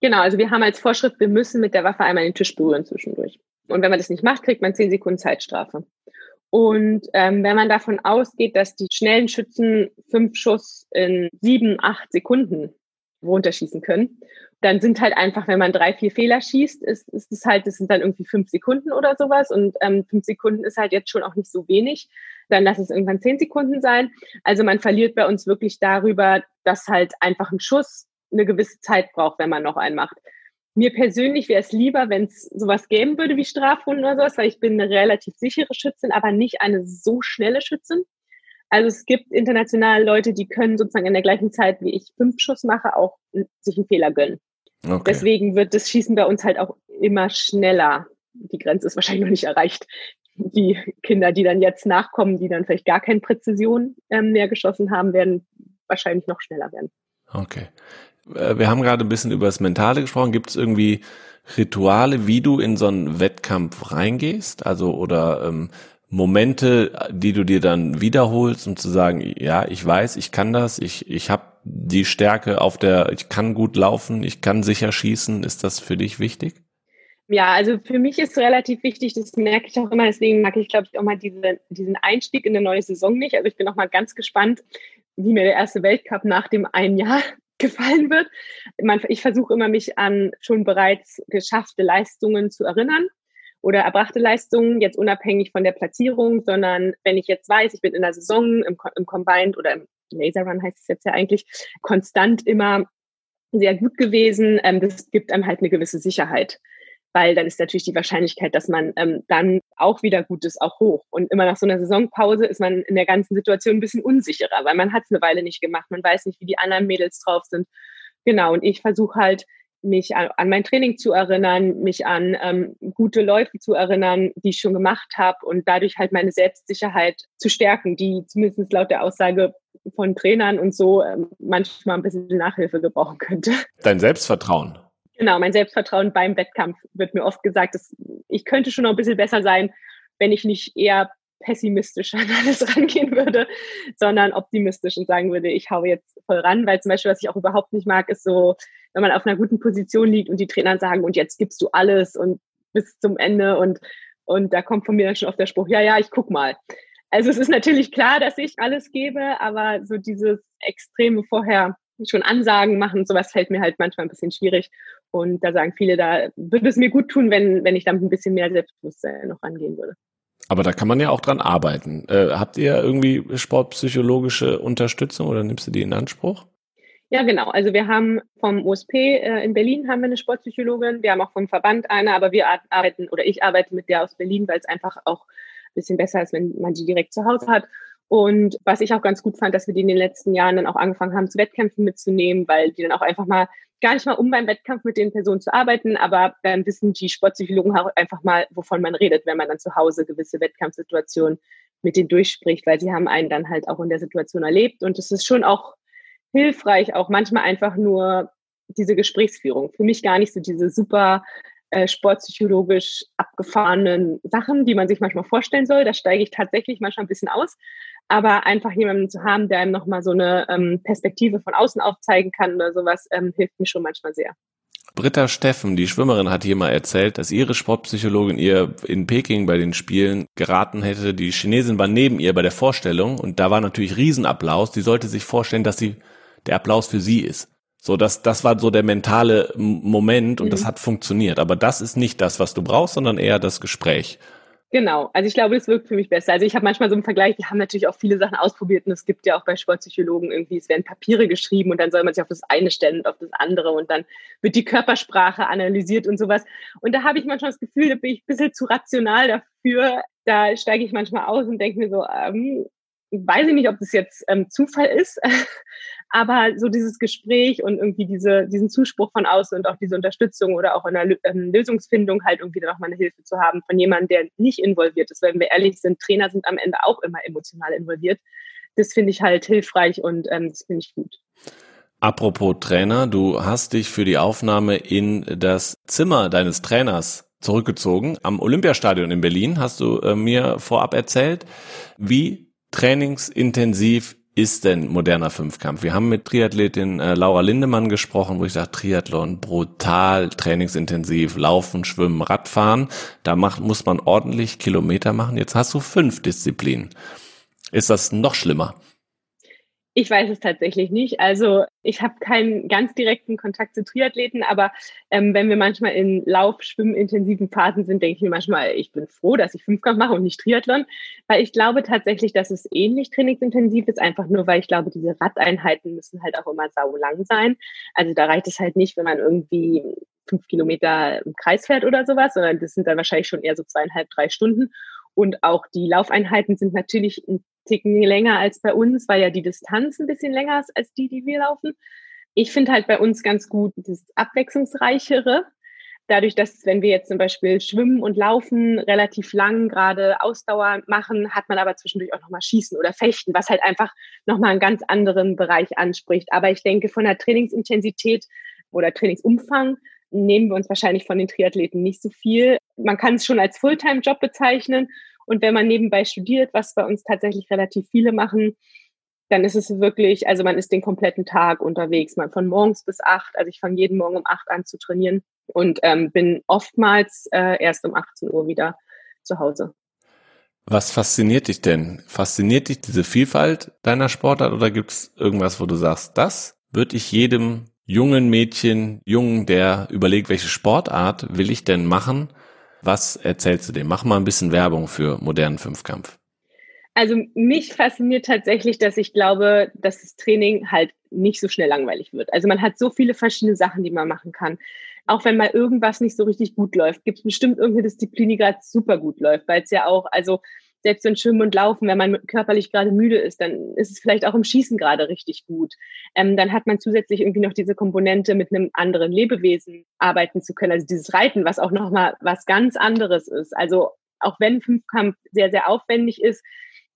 Genau, also wir haben als Vorschrift, wir müssen mit der Waffe einmal den Tisch berühren zwischendurch. Und wenn man das nicht macht, kriegt man zehn Sekunden Zeitstrafe. Und ähm, wenn man davon ausgeht, dass die schnellen Schützen fünf Schuss in sieben, acht Sekunden runterschießen können dann sind halt einfach, wenn man drei, vier Fehler schießt, ist, ist es halt, das sind dann irgendwie fünf Sekunden oder sowas. Und ähm, fünf Sekunden ist halt jetzt schon auch nicht so wenig. Dann lass es irgendwann zehn Sekunden sein. Also man verliert bei uns wirklich darüber, dass halt einfach ein Schuss eine gewisse Zeit braucht, wenn man noch einen macht. Mir persönlich wäre es lieber, wenn es sowas geben würde wie Strafrunden oder sowas, weil ich bin eine relativ sichere Schützin, aber nicht eine so schnelle Schützin. Also es gibt international Leute, die können sozusagen in der gleichen Zeit, wie ich fünf Schuss mache, auch sich einen Fehler gönnen. Okay. Deswegen wird das Schießen bei uns halt auch immer schneller. Die Grenze ist wahrscheinlich noch nicht erreicht. Die Kinder, die dann jetzt nachkommen, die dann vielleicht gar keine Präzision ähm, mehr geschossen haben, werden wahrscheinlich noch schneller werden. Okay. Äh, wir haben gerade ein bisschen über das Mentale gesprochen. Gibt es irgendwie Rituale, wie du in so einen Wettkampf reingehst? Also oder ähm, Momente, die du dir dann wiederholst, um zu sagen, ja, ich weiß, ich kann das, ich, ich habe die Stärke auf der, ich kann gut laufen, ich kann sicher schießen. Ist das für dich wichtig? Ja, also für mich ist relativ wichtig, das merke ich auch immer, deswegen mag ich, glaube ich, auch mal diese, diesen Einstieg in eine neue Saison nicht. Also ich bin auch mal ganz gespannt, wie mir der erste Weltcup nach dem einen Jahr gefallen wird. Ich versuche immer, mich an schon bereits geschaffte Leistungen zu erinnern oder erbrachte Leistungen, jetzt unabhängig von der Platzierung, sondern wenn ich jetzt weiß, ich bin in der Saison im, im Combined oder im Laser Run heißt es jetzt ja eigentlich, konstant immer sehr gut gewesen. Ähm, das gibt einem halt eine gewisse Sicherheit, weil dann ist natürlich die Wahrscheinlichkeit, dass man ähm, dann auch wieder gut ist, auch hoch. Und immer nach so einer Saisonpause ist man in der ganzen Situation ein bisschen unsicherer, weil man hat es eine Weile nicht gemacht. Man weiß nicht, wie die anderen Mädels drauf sind. Genau, und ich versuche halt mich an, an, mein Training zu erinnern, mich an ähm, gute Läufe zu erinnern, die ich schon gemacht habe und dadurch halt meine Selbstsicherheit zu stärken, die zumindest laut der Aussage von Trainern und so ähm, manchmal ein bisschen Nachhilfe gebrauchen könnte. Dein Selbstvertrauen. Genau, mein Selbstvertrauen beim Wettkampf wird mir oft gesagt, dass ich könnte schon noch ein bisschen besser sein, wenn ich nicht eher pessimistisch an alles rangehen würde, sondern optimistisch und sagen würde, ich hau jetzt voll ran, weil zum Beispiel, was ich auch überhaupt nicht mag, ist so, wenn man auf einer guten Position liegt und die Trainer sagen, und jetzt gibst du alles und bis zum Ende und, und da kommt von mir dann schon oft der Spruch, ja, ja, ich guck mal. Also es ist natürlich klar, dass ich alles gebe, aber so dieses Extreme vorher schon Ansagen machen, sowas fällt mir halt manchmal ein bisschen schwierig. Und da sagen viele, da würde es mir gut tun, wenn, wenn ich damit ein bisschen mehr Selbstbewusstsein noch angehen würde. Aber da kann man ja auch dran arbeiten. Äh, habt ihr irgendwie sportpsychologische Unterstützung oder nimmst du die in Anspruch? Ja, genau. Also wir haben vom USP äh, in Berlin haben wir eine Sportpsychologin. Wir haben auch vom Verband eine, aber wir arbeiten oder ich arbeite mit der aus Berlin, weil es einfach auch ein bisschen besser ist, wenn man die direkt zu Hause hat. Und was ich auch ganz gut fand, dass wir die in den letzten Jahren dann auch angefangen haben, zu Wettkämpfen mitzunehmen, weil die dann auch einfach mal gar nicht mal um beim Wettkampf mit den Personen zu arbeiten, aber dann wissen die Sportpsychologen auch einfach mal, wovon man redet, wenn man dann zu Hause gewisse Wettkampfsituationen mit denen durchspricht, weil sie haben einen dann halt auch in der Situation erlebt. Und es ist schon auch hilfreich, auch manchmal einfach nur diese Gesprächsführung. Für mich gar nicht so diese super äh, sportpsychologisch abgefahrenen Sachen, die man sich manchmal vorstellen soll. Da steige ich tatsächlich manchmal ein bisschen aus. Aber einfach jemanden zu haben, der einem nochmal so eine ähm, Perspektive von außen aufzeigen kann oder sowas, ähm, hilft mir schon manchmal sehr. Britta Steffen, die Schwimmerin, hat hier mal erzählt, dass ihre Sportpsychologin ihr in Peking bei den Spielen geraten hätte. Die Chinesin war neben ihr bei der Vorstellung und da war natürlich Riesenapplaus. Die sollte sich vorstellen, dass sie der Applaus für sie ist. So, das, das war so der mentale Moment und mhm. das hat funktioniert. Aber das ist nicht das, was du brauchst, sondern eher das Gespräch. Genau, also ich glaube, das wirkt für mich besser. Also ich habe manchmal so einen Vergleich, die haben natürlich auch viele Sachen ausprobiert und es gibt ja auch bei Sportpsychologen irgendwie, es werden Papiere geschrieben und dann soll man sich auf das eine stellen und auf das andere und dann wird die Körpersprache analysiert und sowas. Und da habe ich manchmal das Gefühl, da bin ich ein bisschen zu rational dafür. Da steige ich manchmal aus und denke mir so, ähm, weiß ich nicht, ob das jetzt ähm, Zufall ist, aber so dieses Gespräch und irgendwie diese, diesen Zuspruch von außen und auch diese Unterstützung oder auch in der ähm, Lösungsfindung halt irgendwie noch mal eine Hilfe zu haben von jemandem, der nicht involviert ist. Wenn wir ehrlich sind, Trainer sind am Ende auch immer emotional involviert. Das finde ich halt hilfreich und ähm, das finde ich gut. Apropos Trainer, du hast dich für die Aufnahme in das Zimmer deines Trainers zurückgezogen. Am Olympiastadion in Berlin hast du äh, mir vorab erzählt. Wie trainingsintensiv ist denn moderner Fünfkampf? Wir haben mit Triathletin äh, Laura Lindemann gesprochen, wo ich sage, Triathlon brutal, trainingsintensiv, Laufen, Schwimmen, Radfahren. Da macht, muss man ordentlich Kilometer machen. Jetzt hast du fünf Disziplinen. Ist das noch schlimmer? Ich weiß es tatsächlich nicht. Also ich habe keinen ganz direkten Kontakt zu Triathleten, aber ähm, wenn wir manchmal in Lauf-, Schwimmintensiven Phasen sind, denke ich mir manchmal, ich bin froh, dass ich Fünfkampf mache und nicht Triathlon, weil ich glaube tatsächlich, dass es ähnlich trainingsintensiv ist, einfach nur, weil ich glaube, diese Radeinheiten müssen halt auch immer sau lang sein. Also da reicht es halt nicht, wenn man irgendwie fünf Kilometer im Kreis fährt oder sowas, sondern das sind dann wahrscheinlich schon eher so zweieinhalb, drei Stunden. Und auch die Laufeinheiten sind natürlich ein Ticken länger als bei uns, weil ja die Distanz ein bisschen länger ist als die, die wir laufen. Ich finde halt bei uns ganz gut das Abwechslungsreichere. Dadurch, dass wenn wir jetzt zum Beispiel Schwimmen und Laufen relativ lang gerade Ausdauer machen, hat man aber zwischendurch auch nochmal Schießen oder Fechten, was halt einfach nochmal einen ganz anderen Bereich anspricht. Aber ich denke, von der Trainingsintensität oder Trainingsumfang nehmen wir uns wahrscheinlich von den Triathleten nicht so viel. Man kann es schon als Fulltime-Job bezeichnen und wenn man nebenbei studiert, was bei uns tatsächlich relativ viele machen, dann ist es wirklich, also man ist den kompletten Tag unterwegs, man von morgens bis acht. Also ich fange jeden Morgen um acht an zu trainieren und ähm, bin oftmals äh, erst um 18 Uhr wieder zu Hause. Was fasziniert dich denn? Fasziniert dich diese Vielfalt deiner Sportart oder gibt es irgendwas, wo du sagst, das würde ich jedem jungen Mädchen, Jungen, der überlegt, welche Sportart will ich denn machen, was erzählst du dem? Mach mal ein bisschen Werbung für modernen Fünfkampf. Also mich fasziniert tatsächlich, dass ich glaube, dass das Training halt nicht so schnell langweilig wird. Also man hat so viele verschiedene Sachen, die man machen kann. Auch wenn mal irgendwas nicht so richtig gut läuft, gibt es bestimmt irgendeine Disziplin, die gerade super gut läuft, weil es ja auch, also selbst wenn Schwimmen und Laufen, wenn man körperlich gerade müde ist, dann ist es vielleicht auch im Schießen gerade richtig gut. Ähm, dann hat man zusätzlich irgendwie noch diese Komponente, mit einem anderen Lebewesen arbeiten zu können. Also dieses Reiten, was auch nochmal was ganz anderes ist. Also auch wenn Fünfkampf sehr, sehr aufwendig ist,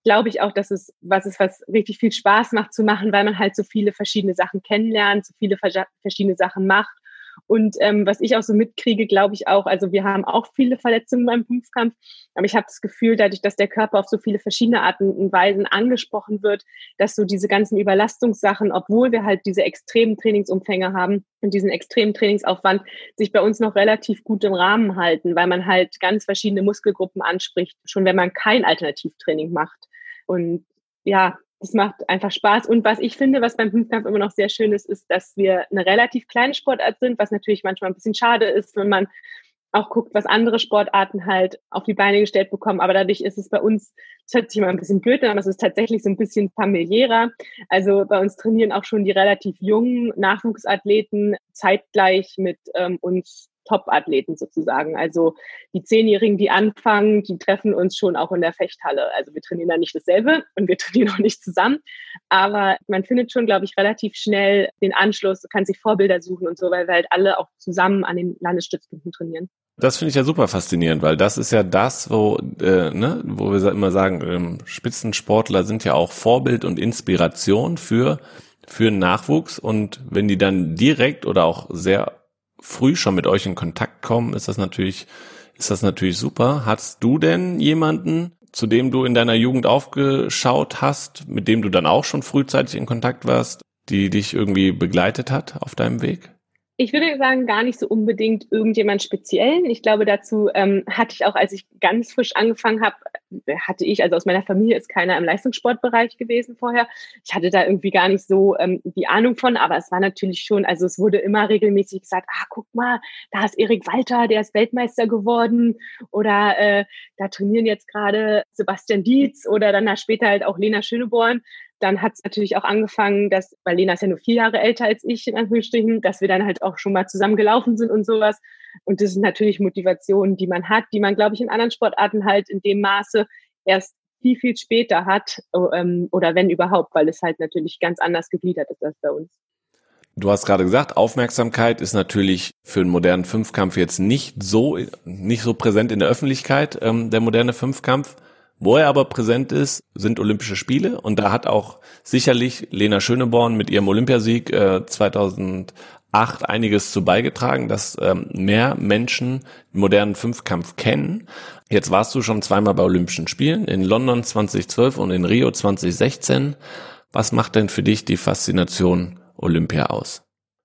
glaube ich auch, dass es was ist, was richtig viel Spaß macht zu machen, weil man halt so viele verschiedene Sachen kennenlernt, so viele verschiedene Sachen macht und ähm, was ich auch so mitkriege, glaube ich auch, also wir haben auch viele Verletzungen beim Fünfkampf, aber ich habe das Gefühl, dadurch, dass der Körper auf so viele verschiedene Arten und Weisen angesprochen wird, dass so diese ganzen Überlastungssachen, obwohl wir halt diese extremen Trainingsumfänge haben und diesen extremen Trainingsaufwand, sich bei uns noch relativ gut im Rahmen halten, weil man halt ganz verschiedene Muskelgruppen anspricht, schon wenn man kein Alternativtraining macht. Und ja, das macht einfach Spaß. Und was ich finde, was beim Fünfkampf immer noch sehr schön ist, ist, dass wir eine relativ kleine Sportart sind, was natürlich manchmal ein bisschen schade ist, wenn man auch guckt, was andere Sportarten halt auf die Beine gestellt bekommen. Aber dadurch ist es bei uns, das hört sich immer ein bisschen blöd an, aber es ist tatsächlich so ein bisschen familiärer. Also bei uns trainieren auch schon die relativ jungen Nachwuchsathleten zeitgleich mit ähm, uns Top-Athleten sozusagen. Also die Zehnjährigen, die anfangen, die treffen uns schon auch in der Fechthalle. Also wir trainieren da nicht dasselbe und wir trainieren auch nicht zusammen. Aber man findet schon, glaube ich, relativ schnell den Anschluss, kann sich Vorbilder suchen und so, weil wir halt alle auch zusammen an den Landesstützpunkten trainieren. Das finde ich ja super faszinierend, weil das ist ja das, wo, äh, ne, wo wir immer sagen, ähm, Spitzensportler sind ja auch Vorbild und Inspiration für für Nachwuchs und wenn die dann direkt oder auch sehr früh schon mit euch in Kontakt kommen, ist das natürlich, ist das natürlich super. Hast du denn jemanden, zu dem du in deiner Jugend aufgeschaut hast, mit dem du dann auch schon frühzeitig in Kontakt warst, die dich irgendwie begleitet hat auf deinem Weg? Ich würde sagen, gar nicht so unbedingt irgendjemand Speziellen. Ich glaube, dazu ähm, hatte ich auch, als ich ganz frisch angefangen habe, hatte ich, also aus meiner Familie ist keiner im Leistungssportbereich gewesen vorher. Ich hatte da irgendwie gar nicht so ähm, die Ahnung von, aber es war natürlich schon, also es wurde immer regelmäßig gesagt, ah, guck mal, da ist Erik Walter, der ist Weltmeister geworden oder äh, da trainieren jetzt gerade Sebastian Dietz oder dann später halt auch Lena Schöneborn dann hat es natürlich auch angefangen, dass, weil Lena ist ja nur vier Jahre älter als ich, in Anführungsstrichen, dass wir dann halt auch schon mal zusammen gelaufen sind und sowas. Und das sind natürlich Motivationen, die man hat, die man, glaube ich, in anderen Sportarten halt in dem Maße erst viel, viel später hat ähm, oder wenn überhaupt, weil es halt natürlich ganz anders gegliedert ist als bei uns. Du hast gerade gesagt, Aufmerksamkeit ist natürlich für einen modernen Fünfkampf jetzt nicht so nicht so präsent in der Öffentlichkeit, ähm, der moderne Fünfkampf. Wo er aber präsent ist, sind Olympische Spiele und da hat auch sicherlich Lena Schöneborn mit ihrem Olympiasieg äh, 2008 einiges zu beigetragen, dass ähm, mehr Menschen den modernen Fünfkampf kennen. Jetzt warst du schon zweimal bei Olympischen Spielen, in London 2012 und in Rio 2016. Was macht denn für dich die Faszination Olympia aus?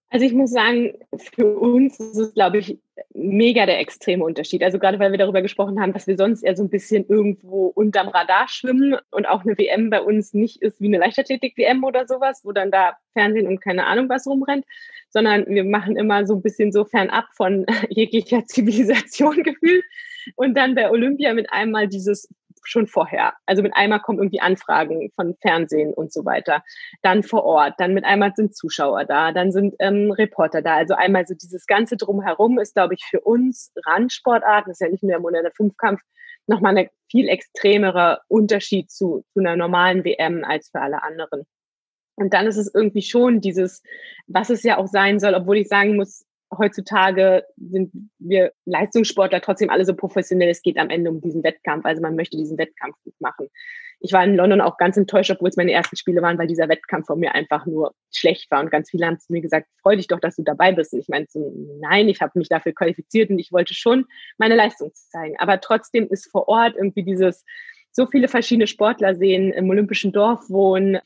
Also ich muss sagen, für uns ist es, glaube ich, mega der extreme Unterschied. Also gerade weil wir darüber gesprochen haben, dass wir sonst eher so ein bisschen irgendwo unterm Radar schwimmen und auch eine WM bei uns nicht ist wie eine Leichtathletik-WM oder sowas, wo dann da Fernsehen und keine Ahnung was rumrennt, sondern wir machen immer so ein bisschen so fernab von jeglicher Zivilisation gefühlt. Und dann bei Olympia mit einmal dieses schon vorher. Also mit einmal kommen irgendwie Anfragen von Fernsehen und so weiter. Dann vor Ort, dann mit einmal sind Zuschauer da, dann sind ähm, Reporter da. Also einmal so dieses ganze Drumherum ist, glaube ich, für uns Randsportarten, das ist ja nicht nur der moderne Fünfkampf, nochmal ein viel extremerer Unterschied zu, zu einer normalen WM als für alle anderen. Und dann ist es irgendwie schon dieses, was es ja auch sein soll, obwohl ich sagen muss, heutzutage sind wir Leistungssportler trotzdem alle so professionell. Es geht am Ende um diesen Wettkampf. Also man möchte diesen Wettkampf gut machen. Ich war in London auch ganz enttäuscht, obwohl es meine ersten Spiele waren, weil dieser Wettkampf von mir einfach nur schlecht war. Und ganz viele haben zu mir gesagt, freu dich doch, dass du dabei bist. Und ich meinte so, nein, ich habe mich dafür qualifiziert und ich wollte schon meine Leistung zeigen. Aber trotzdem ist vor Ort irgendwie dieses, so viele verschiedene Sportler sehen, im Olympischen Dorf wohnen,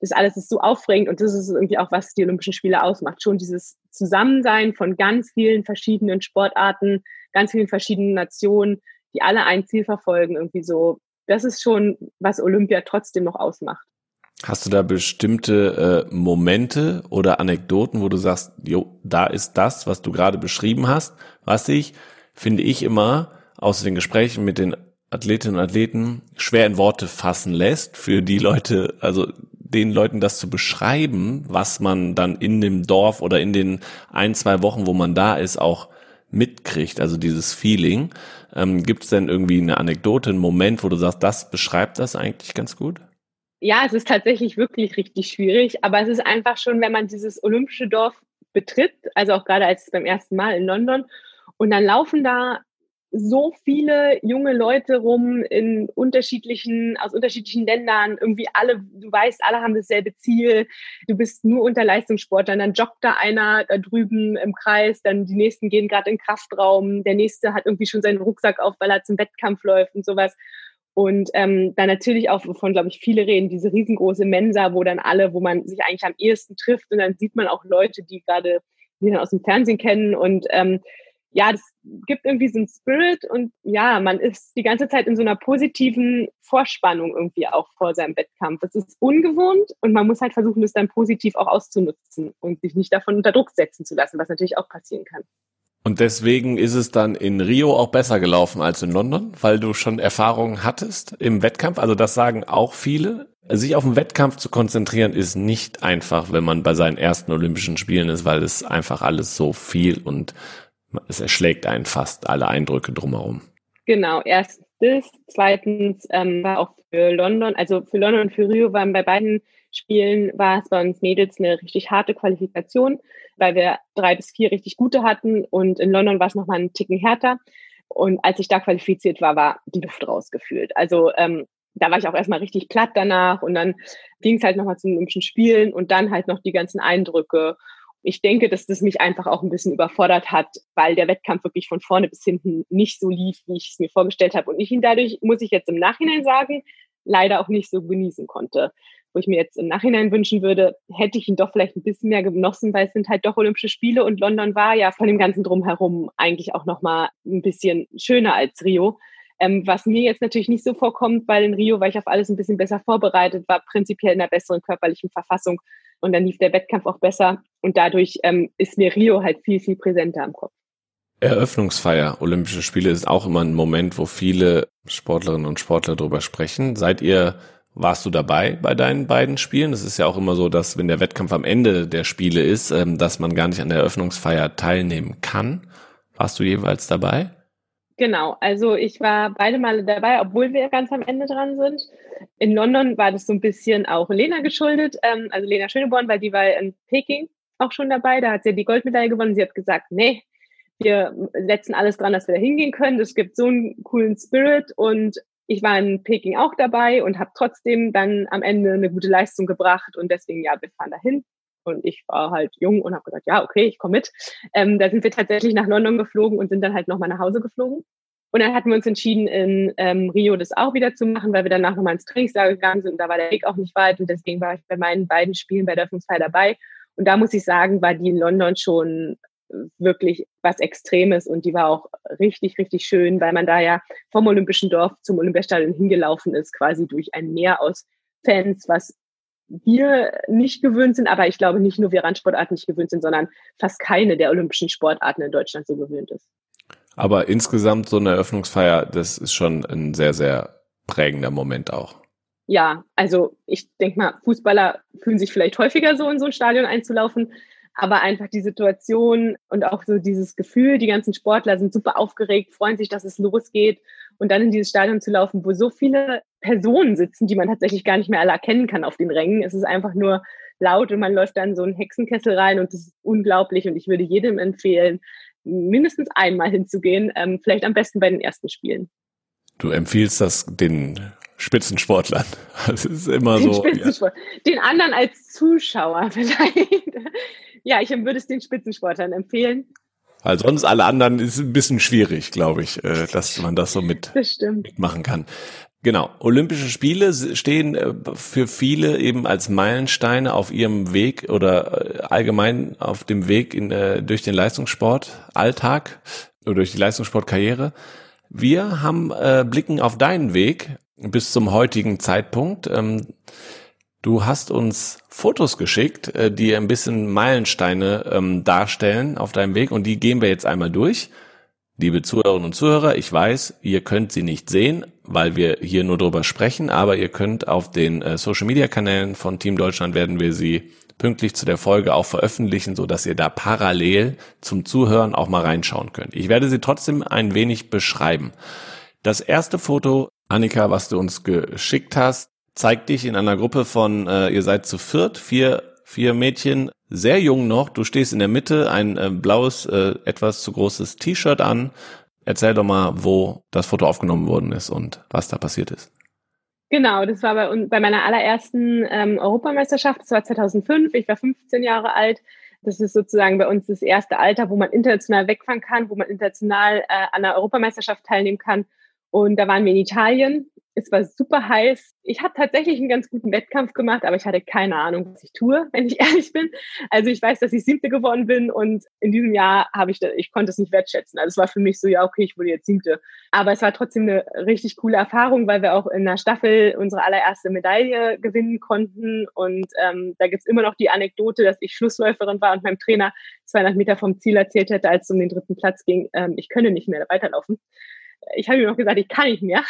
das alles ist so aufregend und das ist irgendwie auch, was die Olympischen Spiele ausmacht. Schon dieses Zusammensein von ganz vielen verschiedenen Sportarten, ganz vielen verschiedenen Nationen, die alle ein Ziel verfolgen, irgendwie so. Das ist schon, was Olympia trotzdem noch ausmacht. Hast du da bestimmte äh, Momente oder Anekdoten, wo du sagst, jo, da ist das, was du gerade beschrieben hast, was ich, finde ich immer aus den Gesprächen mit den Athletinnen und Athleten schwer in Worte fassen lässt für die Leute, also den Leuten das zu beschreiben, was man dann in dem Dorf oder in den ein, zwei Wochen, wo man da ist, auch mitkriegt, also dieses Feeling. Ähm, Gibt es denn irgendwie eine Anekdote, einen Moment, wo du sagst, das beschreibt das eigentlich ganz gut? Ja, es ist tatsächlich wirklich richtig schwierig, aber es ist einfach schon, wenn man dieses olympische Dorf betritt, also auch gerade als beim ersten Mal in London, und dann laufen da so viele junge Leute rum in unterschiedlichen, aus unterschiedlichen Ländern, irgendwie alle, du weißt, alle haben dasselbe Ziel, du bist nur unter Leistungssportlern, dann joggt da einer da drüben im Kreis, dann die nächsten gehen gerade in den Kraftraum, der nächste hat irgendwie schon seinen Rucksack auf, weil er zum Wettkampf läuft und sowas. Und ähm, dann natürlich auch, wovon, glaube ich, viele reden, diese riesengroße Mensa, wo dann alle, wo man sich eigentlich am ehesten trifft und dann sieht man auch Leute, die gerade, die dann aus dem Fernsehen kennen und ähm, ja, das gibt irgendwie so einen Spirit und ja, man ist die ganze Zeit in so einer positiven Vorspannung irgendwie auch vor seinem Wettkampf. Es ist ungewohnt und man muss halt versuchen, das dann positiv auch auszunutzen und sich nicht davon unter Druck setzen zu lassen, was natürlich auch passieren kann. Und deswegen ist es dann in Rio auch besser gelaufen als in London, weil du schon Erfahrungen hattest im Wettkampf. Also das sagen auch viele. Sich auf den Wettkampf zu konzentrieren ist nicht einfach, wenn man bei seinen ersten Olympischen Spielen ist, weil es einfach alles so viel und es erschlägt einen fast alle Eindrücke drumherum. Genau, erst das. Zweitens ähm, war auch für London, also für London und für Rio waren bei beiden Spielen, war es bei uns Mädels eine richtig harte Qualifikation, weil wir drei bis vier richtig gute hatten und in London war es nochmal einen Ticken härter. Und als ich da qualifiziert war, war die Luft rausgefühlt. Also ähm, da war ich auch erstmal richtig platt danach und dann ging es halt nochmal zu den Olympischen Spielen und dann halt noch die ganzen Eindrücke ich denke, dass das mich einfach auch ein bisschen überfordert hat, weil der Wettkampf wirklich von vorne bis hinten nicht so lief, wie ich es mir vorgestellt habe. Und ich ihn dadurch, muss ich jetzt im Nachhinein sagen, leider auch nicht so genießen konnte. Wo ich mir jetzt im Nachhinein wünschen würde, hätte ich ihn doch vielleicht ein bisschen mehr genossen, weil es sind halt doch Olympische Spiele und London war ja von dem ganzen Drumherum eigentlich auch nochmal ein bisschen schöner als Rio. Ähm, was mir jetzt natürlich nicht so vorkommt, weil in Rio war ich auf alles ein bisschen besser vorbereitet, war prinzipiell in einer besseren körperlichen Verfassung und dann lief der Wettkampf auch besser und dadurch ähm, ist mir Rio halt viel, viel präsenter im Kopf. Eröffnungsfeier Olympische Spiele ist auch immer ein Moment, wo viele Sportlerinnen und Sportler drüber sprechen. Seid ihr, warst du dabei bei deinen beiden Spielen? Es ist ja auch immer so, dass wenn der Wettkampf am Ende der Spiele ist, ähm, dass man gar nicht an der Eröffnungsfeier teilnehmen kann. Warst du jeweils dabei? Genau, also ich war beide Male dabei, obwohl wir ganz am Ende dran sind. In London war das so ein bisschen auch Lena geschuldet, ähm, also Lena Schöneborn, weil die war in Peking auch schon dabei. Da hat sie die Goldmedaille gewonnen. Sie hat gesagt, nee, wir setzen alles dran, dass wir da hingehen können. Es gibt so einen coolen Spirit und ich war in Peking auch dabei und habe trotzdem dann am Ende eine gute Leistung gebracht und deswegen, ja, wir fahren dahin. Und ich war halt jung und habe gesagt, ja, okay, ich komme mit. Ähm, da sind wir tatsächlich nach London geflogen und sind dann halt nochmal nach Hause geflogen. Und dann hatten wir uns entschieden, in ähm, Rio das auch wieder zu machen, weil wir danach nochmal ins Trainingslager gegangen sind. Und da war der Weg auch nicht weit. Und deswegen war ich bei meinen beiden Spielen bei der Öffnungsfeier dabei. Und da muss ich sagen, war die in London schon wirklich was Extremes und die war auch richtig, richtig schön, weil man da ja vom Olympischen Dorf zum Olympiastadion hingelaufen ist, quasi durch ein Meer aus Fans, was wir nicht gewöhnt sind, aber ich glaube nicht nur wir Randsportarten nicht gewöhnt sind, sondern fast keine der olympischen Sportarten in Deutschland so gewöhnt ist. Aber insgesamt so eine Eröffnungsfeier, das ist schon ein sehr, sehr prägender Moment auch. Ja, also ich denke mal, Fußballer fühlen sich vielleicht häufiger so in so ein Stadion einzulaufen, aber einfach die Situation und auch so dieses Gefühl, die ganzen Sportler sind super aufgeregt, freuen sich, dass es losgeht und dann in dieses Stadion zu laufen, wo so viele Personen sitzen, die man tatsächlich gar nicht mehr alle erkennen kann auf den Rängen. Es ist einfach nur laut und man läuft dann so einen Hexenkessel rein und das ist unglaublich und ich würde jedem empfehlen, mindestens einmal hinzugehen, ähm, vielleicht am besten bei den ersten Spielen. Du empfiehlst das den Spitzensportlern. Das ist immer den so. Ja. Den anderen als Zuschauer vielleicht. ja, ich würde es den Spitzensportlern empfehlen. Weil sonst alle anderen ist ein bisschen schwierig, glaube ich, äh, dass man das so mit das mitmachen kann. Genau. Olympische Spiele stehen äh, für viele eben als Meilensteine auf ihrem Weg oder äh, allgemein auf dem Weg in, durch den Leistungssport Alltag oder durch die Leistungssportkarriere. Wir haben äh, blicken auf deinen Weg bis zum heutigen Zeitpunkt. Ähm, du hast uns Fotos geschickt, äh, die ein bisschen Meilensteine ähm, darstellen auf deinem Weg und die gehen wir jetzt einmal durch. Liebe Zuhörerinnen und Zuhörer, ich weiß, ihr könnt sie nicht sehen, weil wir hier nur drüber sprechen, aber ihr könnt auf den äh, Social Media Kanälen von Team Deutschland werden wir sie pünktlich zu der Folge auch veröffentlichen, so dass ihr da parallel zum Zuhören auch mal reinschauen könnt. Ich werde sie trotzdem ein wenig beschreiben. Das erste Foto Annika, was du uns geschickt hast, zeigt dich in einer Gruppe von, äh, ihr seid zu viert, vier, vier Mädchen, sehr jung noch. Du stehst in der Mitte, ein äh, blaues, äh, etwas zu großes T-Shirt an. Erzähl doch mal, wo das Foto aufgenommen worden ist und was da passiert ist. Genau, das war bei, bei meiner allerersten ähm, Europameisterschaft. Das war 2005. Ich war 15 Jahre alt. Das ist sozusagen bei uns das erste Alter, wo man international wegfahren kann, wo man international äh, an einer Europameisterschaft teilnehmen kann. Und da waren wir in Italien Es war super heiß. Ich habe tatsächlich einen ganz guten Wettkampf gemacht, aber ich hatte keine Ahnung, was ich tue, wenn ich ehrlich bin. Also ich weiß, dass ich siebte geworden bin und in diesem Jahr habe ich, ich konnte es nicht wertschätzen. Also es war für mich so, ja, okay, ich wurde jetzt siebte. Aber es war trotzdem eine richtig coole Erfahrung, weil wir auch in der Staffel unsere allererste Medaille gewinnen konnten. Und ähm, da gibt's immer noch die Anekdote, dass ich Schlussläuferin war und meinem Trainer 200 Meter vom Ziel erzählt hätte, als es um den dritten Platz ging, ähm, ich könne nicht mehr weiterlaufen. Ich habe ihm noch gesagt, ich kann nicht mehr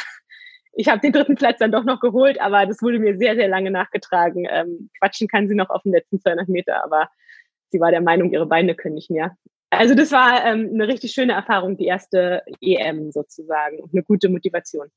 ich habe den dritten Platz dann doch noch geholt, aber das wurde mir sehr, sehr lange nachgetragen. Ähm, quatschen kann sie noch auf den letzten 200 Meter, aber sie war der Meinung, ihre Beine können nicht mehr. Also das war ähm, eine richtig schöne Erfahrung, die erste EM sozusagen und eine gute Motivation.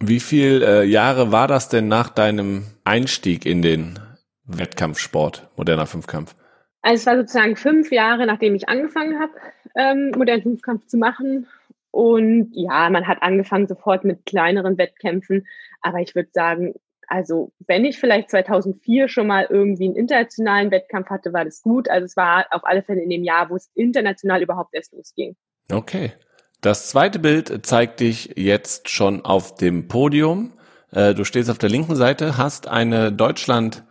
Wie viele äh, Jahre war das denn nach deinem Einstieg in den Wettkampfsport, moderner Fünfkampf? Also es war sozusagen fünf Jahre, nachdem ich angefangen habe, ähm, modernen Fünfkampf zu machen und ja, man hat angefangen sofort mit kleineren Wettkämpfen. Aber ich würde sagen, also wenn ich vielleicht 2004 schon mal irgendwie einen internationalen Wettkampf hatte, war das gut. Also es war auf alle Fälle in dem Jahr, wo es international überhaupt erst losging. Okay. Das zweite Bild zeigt dich jetzt schon auf dem Podium. Äh, du stehst auf der linken Seite, hast eine Deutschland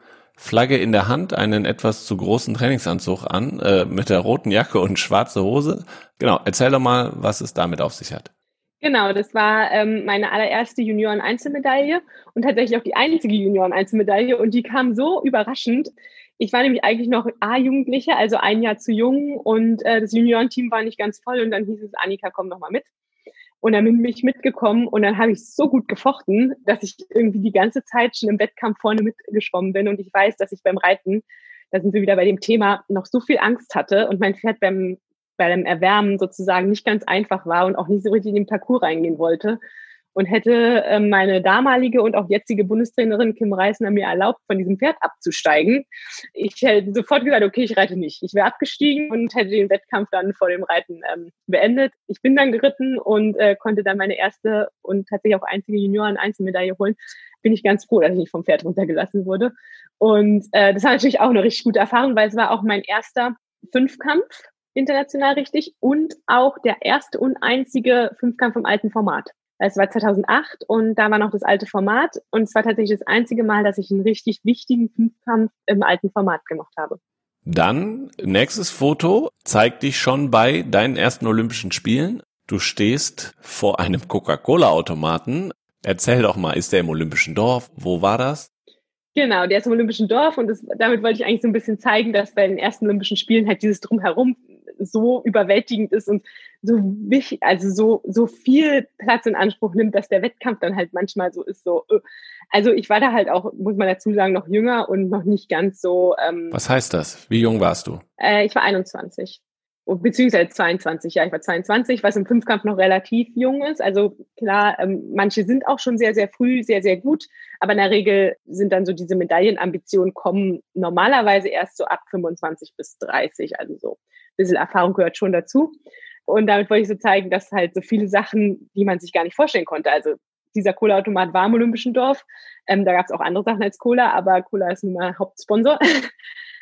Flagge in der Hand, einen etwas zu großen Trainingsanzug an, äh, mit der roten Jacke und schwarze Hose. Genau, erzähl doch mal, was es damit auf sich hat. Genau, das war ähm, meine allererste Junioren-Einzelmedaille und tatsächlich auch die einzige Junioren-Einzelmedaille und die kam so überraschend. Ich war nämlich eigentlich noch A-Jugendliche, also ein Jahr zu jung und äh, das Juniorenteam war nicht ganz voll und dann hieß es, Annika, komm noch mal mit. Und dann bin ich mitgekommen und dann habe ich so gut gefochten, dass ich irgendwie die ganze Zeit schon im Wettkampf vorne mitgeschwommen bin. Und ich weiß, dass ich beim Reiten, da sind wir wieder bei dem Thema, noch so viel Angst hatte und mein Pferd beim, bei dem Erwärmen sozusagen nicht ganz einfach war und auch nicht so richtig in den Parcours reingehen wollte und hätte ähm, meine damalige und auch jetzige Bundestrainerin Kim Reisner mir erlaubt, von diesem Pferd abzusteigen. Ich hätte sofort gesagt, okay, ich reite nicht. Ich wäre abgestiegen und hätte den Wettkampf dann vor dem Reiten ähm, beendet. Ich bin dann geritten und äh, konnte dann meine erste und tatsächlich auch einzige Junioren-Einzelmedaille holen. Bin ich ganz froh, dass ich nicht vom Pferd runtergelassen wurde. Und äh, das war natürlich auch eine richtig gute Erfahrung, weil es war auch mein erster Fünfkampf international richtig und auch der erste und einzige Fünfkampf im alten Format. Es war 2008 und da war noch das alte Format und es war tatsächlich das einzige Mal, dass ich einen richtig wichtigen Fünfkampf im alten Format gemacht habe. Dann, nächstes Foto zeigt dich schon bei deinen ersten Olympischen Spielen. Du stehst vor einem Coca-Cola-Automaten. Erzähl doch mal, ist der im Olympischen Dorf? Wo war das? Genau, der ist im Olympischen Dorf und das, damit wollte ich eigentlich so ein bisschen zeigen, dass bei den ersten Olympischen Spielen halt dieses Drumherum so überwältigend ist und so wichtig, also so, so viel Platz in Anspruch nimmt, dass der Wettkampf dann halt manchmal so ist, so, äh. also ich war da halt auch, muss man dazu sagen, noch jünger und noch nicht ganz so. Ähm, Was heißt das? Wie jung warst du? Äh, ich war 21 beziehungsweise 22, ja, ich war 22, was im Fünfkampf noch relativ jung ist. Also klar, ähm, manche sind auch schon sehr, sehr früh, sehr, sehr gut, aber in der Regel sind dann so diese Medaillenambitionen kommen normalerweise erst so ab 25 bis 30, also so ein bisschen Erfahrung gehört schon dazu. Und damit wollte ich so zeigen, dass halt so viele Sachen, die man sich gar nicht vorstellen konnte, also dieser Cola-Automat war im Olympischen Dorf. Ähm, da gab es auch andere Sachen als Cola, aber Cola ist nun mal Hauptsponsor.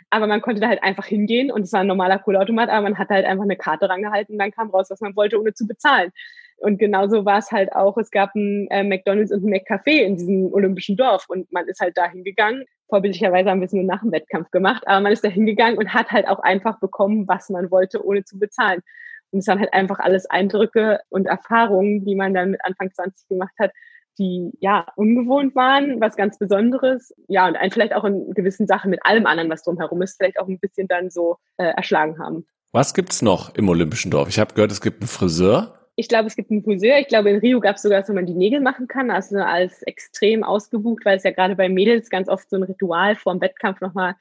Aber man konnte da halt einfach hingehen und es war ein normaler Cola-Automat, aber man hat halt einfach eine Karte rangehalten und dann kam raus, was man wollte, ohne zu bezahlen. Und genauso war es halt auch, es gab ein äh, McDonalds und ein McCafé in diesem olympischen Dorf und man ist halt da hingegangen. Vorbildlicherweise haben wir es nur nach dem Wettkampf gemacht, aber man ist da hingegangen und hat halt auch einfach bekommen, was man wollte, ohne zu bezahlen. Und es waren halt einfach alles Eindrücke und Erfahrungen, die man dann mit Anfang 20 gemacht hat, die ja ungewohnt waren, was ganz Besonderes. Ja, und einen vielleicht auch in gewissen Sachen mit allem anderen, was drumherum ist, vielleicht auch ein bisschen dann so äh, erschlagen haben. Was gibt's noch im Olympischen Dorf? Ich habe gehört, es gibt einen Friseur. Ich glaube, es gibt einen Friseur. Ich glaube, in Rio gab es sogar, dass man die Nägel machen kann. Also als extrem ausgebucht, weil es ja gerade bei Mädels ganz oft so ein Ritual vor dem Wettkampf nochmal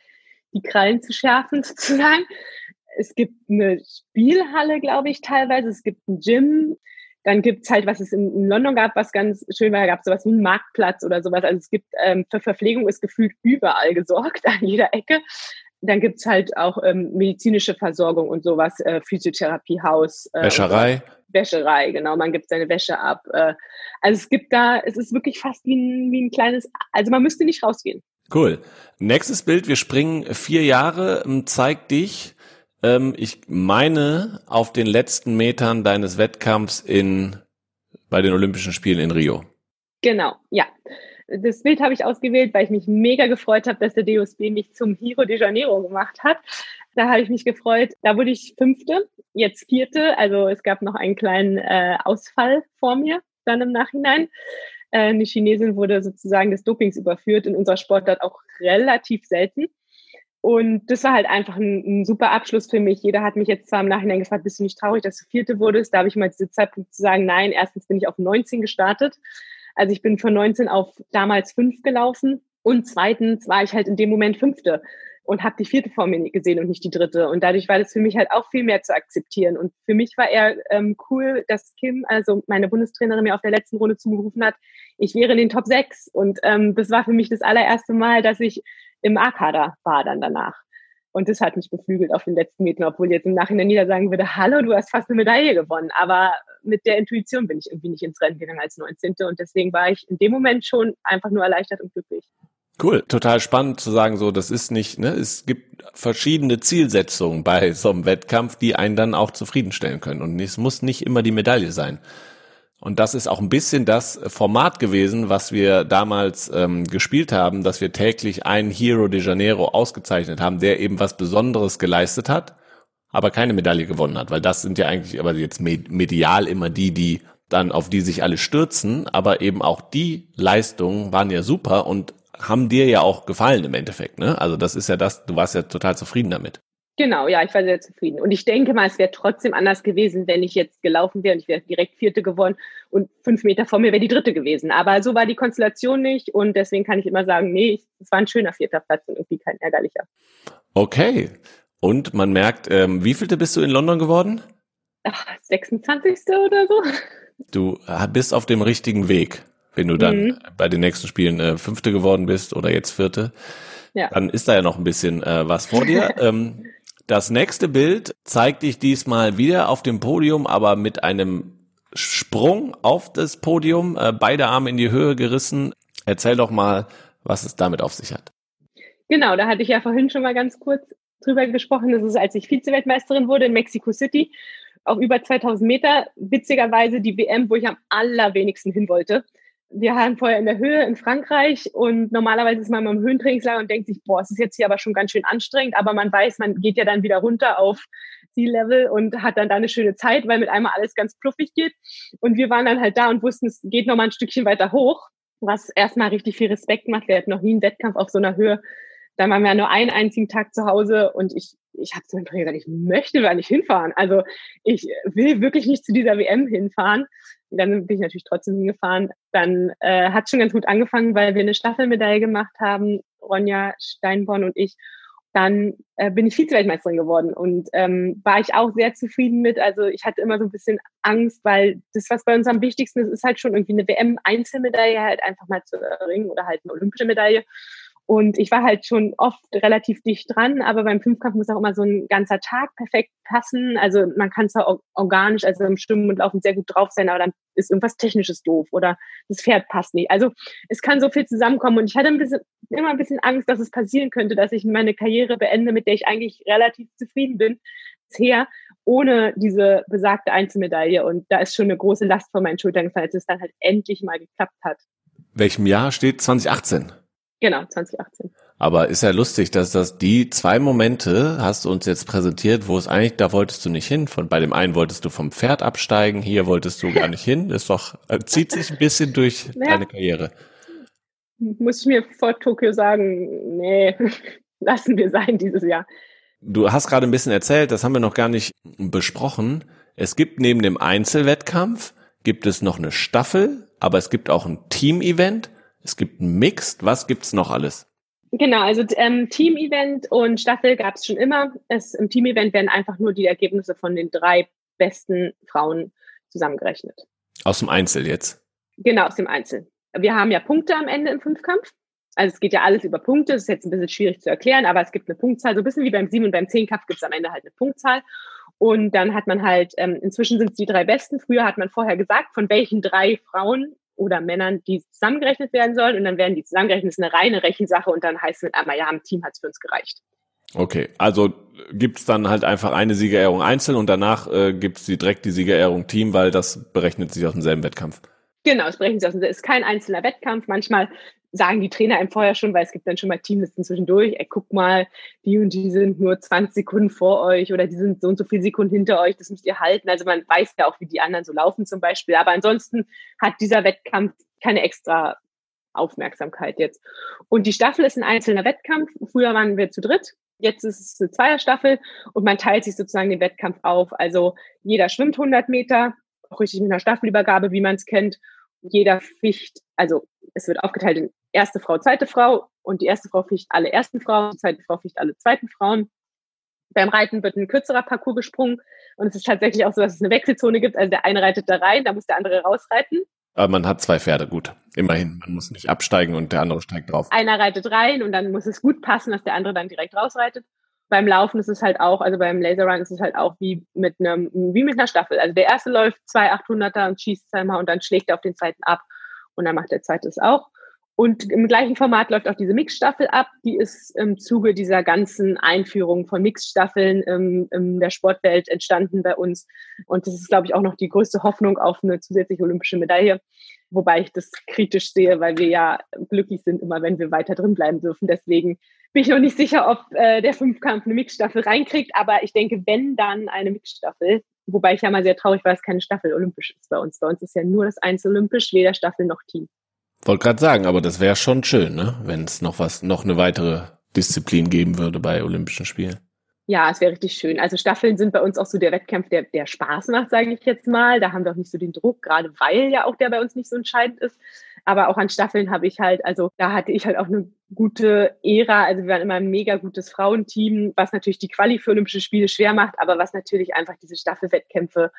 die Krallen zu schärfen sozusagen. Es gibt eine Spielhalle, glaube ich, teilweise. Es gibt ein Gym. Dann gibt's halt, was es in, London gab, was ganz schön war, gab sowas wie einen Marktplatz oder sowas. Also es gibt ähm, für Verpflegung ist gefühlt überall gesorgt, an jeder Ecke. Dann gibt's halt auch ähm, medizinische Versorgung und sowas, äh, Physiotherapiehaus. Äh, Wäscherei. Wäscherei, genau, man gibt seine Wäsche ab. Äh, also es gibt da, es ist wirklich fast wie ein, wie ein kleines, also man müsste nicht rausgehen. Cool. Nächstes Bild, wir springen vier Jahre, zeigt dich ähm, ich meine, auf den letzten Metern deines Wettkampfs in, bei den Olympischen Spielen in Rio. Genau, ja. Das Bild habe ich ausgewählt, weil ich mich mega gefreut habe, dass der DOSB mich zum Hero de Janeiro gemacht hat. Da habe ich mich gefreut. Da wurde ich Fünfte, jetzt Vierte. Also es gab noch einen kleinen äh, Ausfall vor mir dann im Nachhinein. Äh, eine Chinesin wurde sozusagen des Dopings überführt, in unserer Sportart auch relativ selten. Und das war halt einfach ein, ein, super Abschluss für mich. Jeder hat mich jetzt zwar im Nachhinein gefragt, bist du nicht traurig, dass du Vierte wurdest? Da habe ich mal diese Zeitpunkt zu sagen, nein, erstens bin ich auf 19 gestartet. Also ich bin von 19 auf damals 5 gelaufen. Und zweitens war ich halt in dem Moment Fünfte und habe die vierte vor mir gesehen und nicht die dritte. Und dadurch war das für mich halt auch viel mehr zu akzeptieren. Und für mich war eher ähm, cool, dass Kim, also meine Bundestrainerin, mir auf der letzten Runde zugerufen hat, ich wäre in den Top 6. Und ähm, das war für mich das allererste Mal, dass ich im A-Kader war dann danach. Und das hat mich beflügelt auf den letzten Metern, obwohl jetzt im Nachhinein jeder sagen würde, hallo, du hast fast eine Medaille gewonnen. Aber mit der Intuition bin ich irgendwie nicht ins Rennen gegangen als 19. Und deswegen war ich in dem Moment schon einfach nur erleichtert und glücklich. Cool, total spannend zu sagen, so, das ist nicht, ne, es gibt verschiedene Zielsetzungen bei so einem Wettkampf, die einen dann auch zufriedenstellen können. Und es muss nicht immer die Medaille sein. Und das ist auch ein bisschen das Format gewesen, was wir damals ähm, gespielt haben, dass wir täglich einen Hero de Janeiro ausgezeichnet haben, der eben was Besonderes geleistet hat, aber keine Medaille gewonnen hat, weil das sind ja eigentlich aber jetzt medial immer die, die dann auf die sich alle stürzen, aber eben auch die Leistungen waren ja super und haben dir ja auch gefallen im Endeffekt, ne? Also das ist ja das, du warst ja total zufrieden damit. Genau, ja, ich war sehr zufrieden. Und ich denke mal, es wäre trotzdem anders gewesen, wenn ich jetzt gelaufen wäre und ich wäre direkt Vierte geworden und fünf Meter vor mir wäre die Dritte gewesen. Aber so war die Konstellation nicht und deswegen kann ich immer sagen, nee, es war ein schöner vierter Platz und irgendwie kein ärgerlicher. Okay. Und man merkt, ähm, wie vielte bist du in London geworden? Ach, 26. oder so. Du bist auf dem richtigen Weg, wenn du dann mhm. bei den nächsten Spielen äh, Fünfte geworden bist oder jetzt Vierte. Ja. Dann ist da ja noch ein bisschen äh, was vor dir. ähm, das nächste Bild zeigt dich diesmal wieder auf dem Podium, aber mit einem Sprung auf das Podium, äh, beide Arme in die Höhe gerissen. Erzähl doch mal, was es damit auf sich hat. Genau, da hatte ich ja vorhin schon mal ganz kurz drüber gesprochen. Das ist, als ich Vize-Weltmeisterin wurde in Mexico City, auf über 2000 Meter. Witzigerweise die WM, wo ich am allerwenigsten hin wollte wir haben vorher in der Höhe in Frankreich und normalerweise ist man mal im Höhentrainingslager und denkt sich, boah, es ist jetzt hier aber schon ganz schön anstrengend, aber man weiß, man geht ja dann wieder runter auf Sea-Level und hat dann da eine schöne Zeit, weil mit einmal alles ganz fluffig geht. Und wir waren dann halt da und wussten, es geht noch mal ein Stückchen weiter hoch, was erstmal richtig viel Respekt macht. Wir hatten noch nie einen Wettkampf auf so einer Höhe. Dann waren wir nur einen einzigen Tag zu Hause und ich, ich habe zu meinem Trainer gesagt, ich möchte da nicht hinfahren. Also ich will wirklich nicht zu dieser WM hinfahren. Dann bin ich natürlich trotzdem hingefahren. Dann äh, hat schon ganz gut angefangen, weil wir eine Staffelmedaille gemacht haben, Ronja Steinborn und ich. Dann äh, bin ich Vize-Weltmeisterin geworden und ähm, war ich auch sehr zufrieden mit. Also ich hatte immer so ein bisschen Angst, weil das, was bei uns am wichtigsten ist, ist halt schon irgendwie eine WM-Einzelmedaille halt einfach mal zu erringen oder halt eine olympische Medaille. Und ich war halt schon oft relativ dicht dran, aber beim Fünfkampf muss auch immer so ein ganzer Tag perfekt passen. Also man kann zwar organisch, also im Schwimmen und Laufen sehr gut drauf sein, aber dann ist irgendwas Technisches doof oder das Pferd passt nicht. Also es kann so viel zusammenkommen und ich hatte ein bisschen, immer ein bisschen Angst, dass es passieren könnte, dass ich meine Karriere beende, mit der ich eigentlich relativ zufrieden bin bisher, ohne diese besagte Einzelmedaille. Und da ist schon eine große Last von meinen Schultern gefallen, als es dann halt endlich mal geklappt hat. Welchem Jahr steht 2018? Genau, 2018. Aber ist ja lustig, dass das die zwei Momente hast du uns jetzt präsentiert, wo es eigentlich, da wolltest du nicht hin. Von bei dem einen wolltest du vom Pferd absteigen, hier wolltest du gar nicht hin. Das ist doch, äh, zieht sich ein bisschen durch naja, deine Karriere. Muss ich mir vor Tokio sagen, nee, lassen wir sein dieses Jahr. Du hast gerade ein bisschen erzählt, das haben wir noch gar nicht besprochen. Es gibt neben dem Einzelwettkampf, gibt es noch eine Staffel, aber es gibt auch ein Team-Event es gibt ein Mixed. Was gibt's noch alles? Genau, also ähm, Team-Event und Staffel gab es schon immer. Es, Im Team-Event werden einfach nur die Ergebnisse von den drei besten Frauen zusammengerechnet. Aus dem Einzel jetzt? Genau, aus dem Einzel. Wir haben ja Punkte am Ende im Fünfkampf. Also es geht ja alles über Punkte. Das ist jetzt ein bisschen schwierig zu erklären, aber es gibt eine Punktzahl. So ein bisschen wie beim Sieben- und beim Zehnkampf gibt es am Ende halt eine Punktzahl. Und dann hat man halt, ähm, inzwischen sind es die drei Besten. Früher hat man vorher gesagt, von welchen drei Frauen oder Männern, die zusammengerechnet werden sollen. Und dann werden die zusammengerechnet, das ist eine reine Rechensache und dann heißt es mit einmal, ja, im Team hat es für uns gereicht. Okay, also gibt's dann halt einfach eine Siegerehrung einzeln und danach äh, gibt's die, direkt die Siegerehrung Team, weil das berechnet sich aus demselben Wettkampf. Genau, es brechen sie aus. Es ist kein einzelner Wettkampf. Manchmal sagen die Trainer einem vorher schon, weil es gibt dann schon mal Teamlisten zwischendurch, ey, guck mal, die und die sind nur 20 Sekunden vor euch oder die sind so und so viele Sekunden hinter euch, das müsst ihr halten. Also man weiß ja auch, wie die anderen so laufen zum Beispiel. Aber ansonsten hat dieser Wettkampf keine extra Aufmerksamkeit jetzt. Und die Staffel ist ein einzelner Wettkampf. Früher waren wir zu dritt. Jetzt ist es eine Zweierstaffel und man teilt sich sozusagen den Wettkampf auf. Also jeder schwimmt 100 Meter, auch richtig mit einer Staffelübergabe, wie man es kennt. Jeder ficht, also es wird aufgeteilt in erste Frau, zweite Frau und die erste Frau ficht alle ersten Frauen, die zweite Frau ficht alle zweiten Frauen. Beim Reiten wird ein kürzerer Parcours gesprungen und es ist tatsächlich auch so, dass es eine Wechselzone gibt. Also der eine reitet da rein, da muss der andere rausreiten. Aber man hat zwei Pferde, gut. Immerhin. Man muss nicht absteigen und der andere steigt drauf. Einer reitet rein und dann muss es gut passen, dass der andere dann direkt rausreitet. Beim Laufen ist es halt auch, also beim Laserrun ist es halt auch wie mit einem, wie mit einer Staffel. Also der erste läuft zwei 800er und schießt zweimal und dann schlägt er auf den zweiten ab und dann macht der zweite es auch. Und im gleichen Format läuft auch diese Mixstaffel ab. Die ist im Zuge dieser ganzen Einführung von Mixstaffeln im, in der Sportwelt entstanden bei uns. Und das ist, glaube ich, auch noch die größte Hoffnung auf eine zusätzliche olympische Medaille. Wobei ich das kritisch sehe, weil wir ja glücklich sind, immer wenn wir weiter drin bleiben dürfen. Deswegen bin ich noch nicht sicher, ob äh, der Fünfkampf eine Mixstaffel reinkriegt. Aber ich denke, wenn dann eine Mixstaffel, wobei ich ja mal sehr traurig war, dass keine Staffel olympisch ist bei uns. Bei uns ist ja nur das Einzel olympisch, weder Staffel noch Team. Wollte gerade sagen, aber das wäre schon schön, ne? wenn es noch was, noch eine weitere Disziplin geben würde bei Olympischen Spielen. Ja, es wäre richtig schön. Also Staffeln sind bei uns auch so der Wettkampf, der, der Spaß macht, sage ich jetzt mal. Da haben wir auch nicht so den Druck, gerade weil ja auch der bei uns nicht so entscheidend ist. Aber auch an Staffeln habe ich halt, also da hatte ich halt auch eine gute Ära. Also wir waren immer ein mega gutes Frauenteam, was natürlich die Quali für Olympische Spiele schwer macht, aber was natürlich einfach diese Staffelwettkämpfe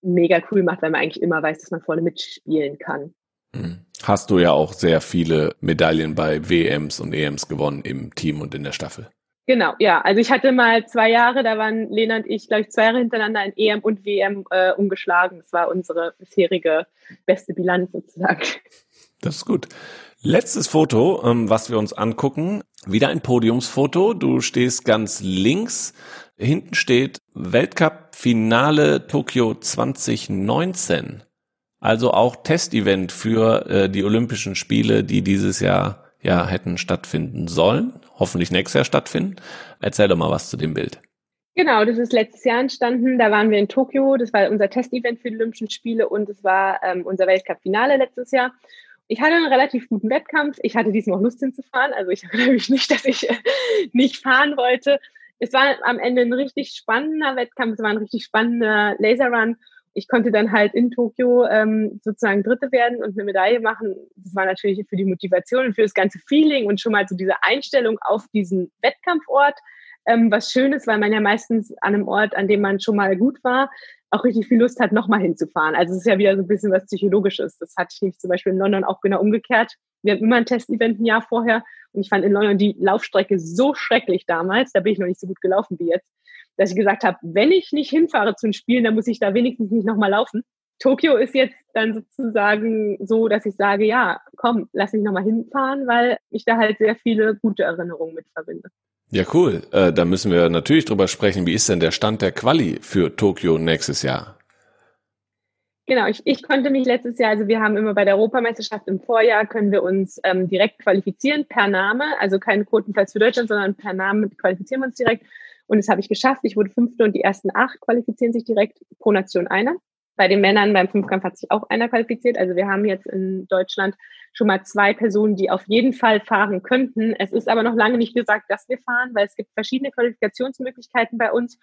mega cool macht, weil man eigentlich immer weiß, dass man vorne mitspielen kann. Mhm. Hast du ja auch sehr viele Medaillen bei WMs und EMs gewonnen im Team und in der Staffel. Genau, ja. Also ich hatte mal zwei Jahre, da waren Lena und ich, glaube ich, zwei Jahre hintereinander in EM und WM äh, umgeschlagen. Das war unsere bisherige beste Bilanz sozusagen. Das ist gut. Letztes Foto, ähm, was wir uns angucken. Wieder ein Podiumsfoto. Du stehst ganz links. Hinten steht Weltcup-Finale Tokio 2019. Also auch Testevent für äh, die Olympischen Spiele, die dieses Jahr ja hätten stattfinden sollen, hoffentlich nächstes Jahr stattfinden. Erzähl doch mal was zu dem Bild. Genau, das ist letztes Jahr entstanden. Da waren wir in Tokio. Das war unser Testevent für die Olympischen Spiele und es war ähm, unser Weltcup-Finale letztes Jahr. Ich hatte einen relativ guten Wettkampf. Ich hatte diesmal auch Lust hinzufahren. Also ich erinnere mich nicht, dass ich äh, nicht fahren wollte. Es war am Ende ein richtig spannender Wettkampf. Es war ein richtig spannender Laserrun ich konnte dann halt in Tokio ähm, sozusagen Dritte werden und eine Medaille machen. Das war natürlich für die Motivation und für das ganze Feeling und schon mal so diese Einstellung auf diesen Wettkampfort. Ähm, was schön ist, weil man ja meistens an einem Ort, an dem man schon mal gut war, auch richtig viel Lust hat, nochmal hinzufahren. Also es ist ja wieder so ein bisschen was Psychologisches. Das hatte ich nämlich zum Beispiel in London auch genau umgekehrt. Wir hatten immer ein Testevent ein Jahr vorher und ich fand in London die Laufstrecke so schrecklich damals. Da bin ich noch nicht so gut gelaufen wie jetzt dass ich gesagt habe, wenn ich nicht hinfahre zu den Spielen, dann muss ich da wenigstens nicht nochmal laufen. Tokio ist jetzt dann sozusagen so, dass ich sage, ja, komm, lass mich nochmal hinfahren, weil ich da halt sehr viele gute Erinnerungen mit verbinde. Ja, cool. Äh, da müssen wir natürlich drüber sprechen. Wie ist denn der Stand der Quali für Tokio nächstes Jahr? Genau, ich, ich konnte mich letztes Jahr, also wir haben immer bei der Europameisterschaft im Vorjahr, können wir uns ähm, direkt qualifizieren per Name, also keinen Quotenplatz für Deutschland, sondern per Name qualifizieren wir uns direkt. Und das habe ich geschafft. Ich wurde fünfte und die ersten acht qualifizieren sich direkt pro Nation einer. Bei den Männern beim Fünfkampf hat sich auch einer qualifiziert. Also wir haben jetzt in Deutschland schon mal zwei Personen, die auf jeden Fall fahren könnten. Es ist aber noch lange nicht gesagt, dass wir fahren, weil es gibt verschiedene Qualifikationsmöglichkeiten bei uns.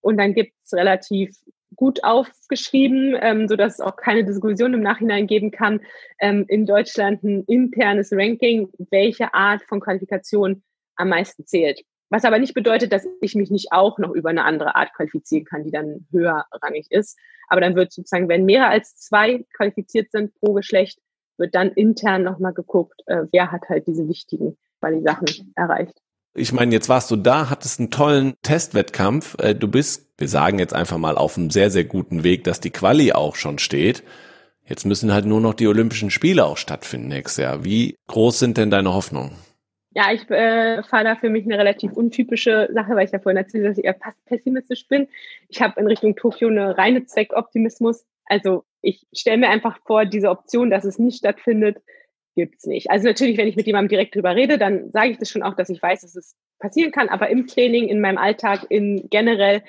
Und dann gibt es relativ gut aufgeschrieben, ähm, so dass es auch keine Diskussion im Nachhinein geben kann, ähm, in Deutschland ein internes Ranking, welche Art von Qualifikation am meisten zählt. Was aber nicht bedeutet, dass ich mich nicht auch noch über eine andere Art qualifizieren kann, die dann höherrangig ist. Aber dann wird sozusagen, wenn mehr als zwei qualifiziert sind pro Geschlecht, wird dann intern nochmal geguckt, äh, wer hat halt diese wichtigen Quali-Sachen erreicht. Ich meine, jetzt warst du da, hattest einen tollen Testwettkampf. Äh, du bist, wir sagen jetzt einfach mal, auf einem sehr, sehr guten Weg, dass die Quali auch schon steht. Jetzt müssen halt nur noch die Olympischen Spiele auch stattfinden nächstes Jahr. Wie groß sind denn deine Hoffnungen? Ja, ich äh, fahre da für mich eine relativ untypische Sache, weil ich ja vorhin erzählt habe, dass ich eher fast pessimistisch bin. Ich habe in Richtung Tokio eine reine Zweckoptimismus. Also ich stelle mir einfach vor, diese Option, dass es nicht stattfindet, gibt's nicht. Also natürlich, wenn ich mit jemandem direkt drüber rede, dann sage ich das schon auch, dass ich weiß, dass es passieren kann. Aber im Training, in meinem Alltag, in generell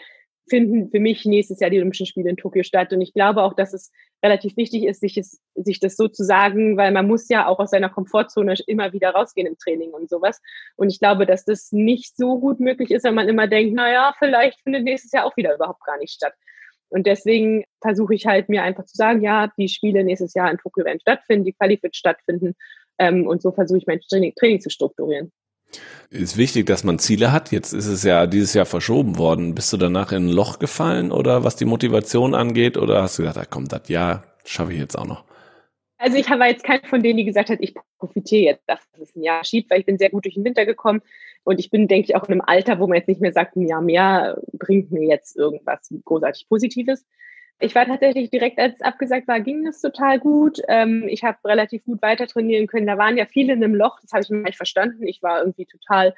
finden für mich nächstes Jahr die Olympischen Spiele in Tokio statt. Und ich glaube auch, dass es relativ wichtig ist, sich, es, sich das so zu sagen, weil man muss ja auch aus seiner Komfortzone immer wieder rausgehen im Training und sowas. Und ich glaube, dass das nicht so gut möglich ist, wenn man immer denkt, na ja, vielleicht findet nächstes Jahr auch wieder überhaupt gar nicht statt. Und deswegen versuche ich halt mir einfach zu sagen, ja, die Spiele nächstes Jahr in Tokio werden stattfinden, die Quali wird stattfinden. Ähm, und so versuche ich mein Training, Training zu strukturieren. Ist wichtig, dass man Ziele hat. Jetzt ist es ja dieses Jahr verschoben worden. Bist du danach in ein Loch gefallen oder was die Motivation angeht? Oder hast du gesagt, da kommt das Jahr, schaffe ich jetzt auch noch? Also ich habe jetzt keinen von denen, die gesagt hat, ich profitiere jetzt, dass es ein Jahr schiebt, weil ich bin sehr gut durch den Winter gekommen und ich bin, denke ich, auch in einem Alter, wo man jetzt nicht mehr sagt, ein Jahr mehr bringt mir jetzt irgendwas großartig Positives. Ich war tatsächlich direkt, als es abgesagt war, ging es total gut. Ähm, ich habe relativ gut weiter trainieren können. Da waren ja viele in einem Loch, das habe ich nicht verstanden. Ich war irgendwie total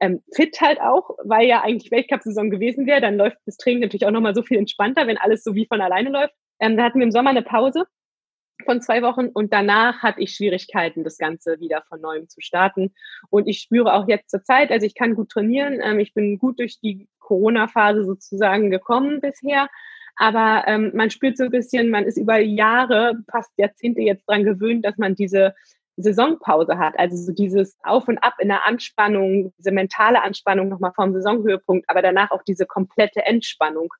ähm, fit halt auch, weil ja eigentlich Weltcup-Saison gewesen wäre. Dann läuft das Training natürlich auch nochmal so viel entspannter, wenn alles so wie von alleine läuft. Ähm, da hatten wir im Sommer eine Pause von zwei Wochen und danach hatte ich Schwierigkeiten, das Ganze wieder von neuem zu starten. Und ich spüre auch jetzt zur Zeit, also ich kann gut trainieren. Ähm, ich bin gut durch die Corona-Phase sozusagen gekommen bisher. Aber ähm, man spürt so ein bisschen, man ist über Jahre, fast Jahrzehnte jetzt dran gewöhnt, dass man diese Saisonpause hat. Also so dieses Auf und Ab in der Anspannung, diese mentale Anspannung nochmal vom Saisonhöhepunkt, aber danach auch diese komplette Entspannung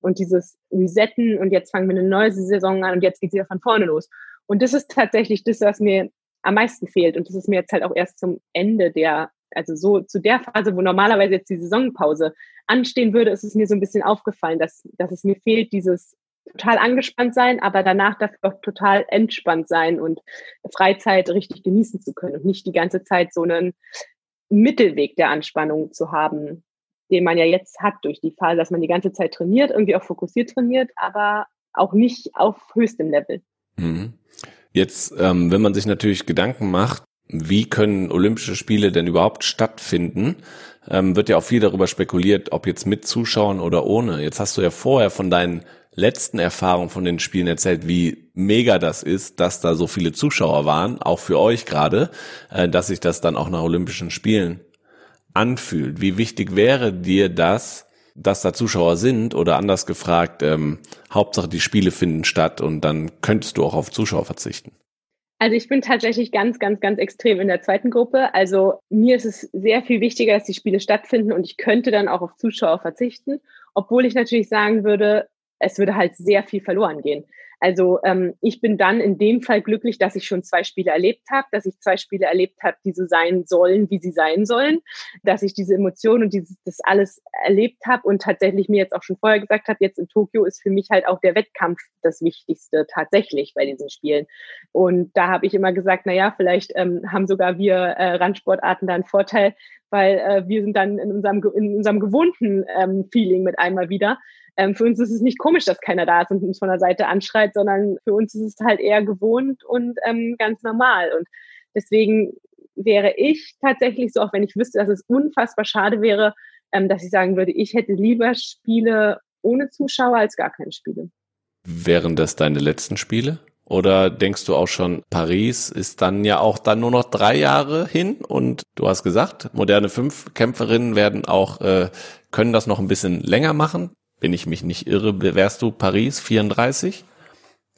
und dieses Resetten und jetzt fangen wir eine neue Saison an und jetzt geht es wieder von vorne los. Und das ist tatsächlich das, was mir am meisten fehlt. Und das ist mir jetzt halt auch erst zum Ende der also so zu der Phase, wo normalerweise jetzt die Saisonpause anstehen würde, ist es mir so ein bisschen aufgefallen, dass, dass es mir fehlt, dieses total angespannt sein, aber danach dafür auch total entspannt sein und Freizeit richtig genießen zu können und nicht die ganze Zeit so einen Mittelweg der Anspannung zu haben, den man ja jetzt hat durch die Phase, dass man die ganze Zeit trainiert, irgendwie auch fokussiert trainiert, aber auch nicht auf höchstem Level. Mhm. Jetzt, ähm, wenn man sich natürlich Gedanken macht, wie können Olympische Spiele denn überhaupt stattfinden? Ähm, wird ja auch viel darüber spekuliert, ob jetzt mit Zuschauern oder ohne. Jetzt hast du ja vorher von deinen letzten Erfahrungen von den Spielen erzählt, wie mega das ist, dass da so viele Zuschauer waren, auch für euch gerade, äh, dass sich das dann auch nach Olympischen Spielen anfühlt. Wie wichtig wäre dir das, dass da Zuschauer sind oder anders gefragt, ähm, Hauptsache die Spiele finden statt und dann könntest du auch auf Zuschauer verzichten? Also ich bin tatsächlich ganz, ganz, ganz extrem in der zweiten Gruppe. Also mir ist es sehr viel wichtiger, dass die Spiele stattfinden und ich könnte dann auch auf Zuschauer verzichten, obwohl ich natürlich sagen würde, es würde halt sehr viel verloren gehen. Also ähm, ich bin dann in dem Fall glücklich, dass ich schon zwei Spiele erlebt habe, dass ich zwei Spiele erlebt habe, die so sein sollen, wie sie sein sollen, dass ich diese Emotionen und dieses, das alles erlebt habe und tatsächlich mir jetzt auch schon vorher gesagt habe, jetzt in Tokio ist für mich halt auch der Wettkampf das Wichtigste tatsächlich bei diesen Spielen. Und da habe ich immer gesagt, na ja, vielleicht ähm, haben sogar wir äh, Randsportarten da einen Vorteil, weil äh, wir sind dann in unserem, in unserem gewohnten ähm, Feeling mit einmal wieder. Ähm, für uns ist es nicht komisch, dass keiner da ist und uns von der Seite anschreit, sondern für uns ist es halt eher gewohnt und ähm, ganz normal. Und deswegen wäre ich tatsächlich so, auch wenn ich wüsste, dass es unfassbar schade wäre, ähm, dass ich sagen würde, ich hätte lieber Spiele ohne Zuschauer als gar keine Spiele. Wären das deine letzten Spiele? Oder denkst du auch schon, Paris ist dann ja auch dann nur noch drei Jahre hin und du hast gesagt, moderne Fünfkämpferinnen werden auch, äh, können das noch ein bisschen länger machen wenn ich mich nicht irre, wärst du Paris 34?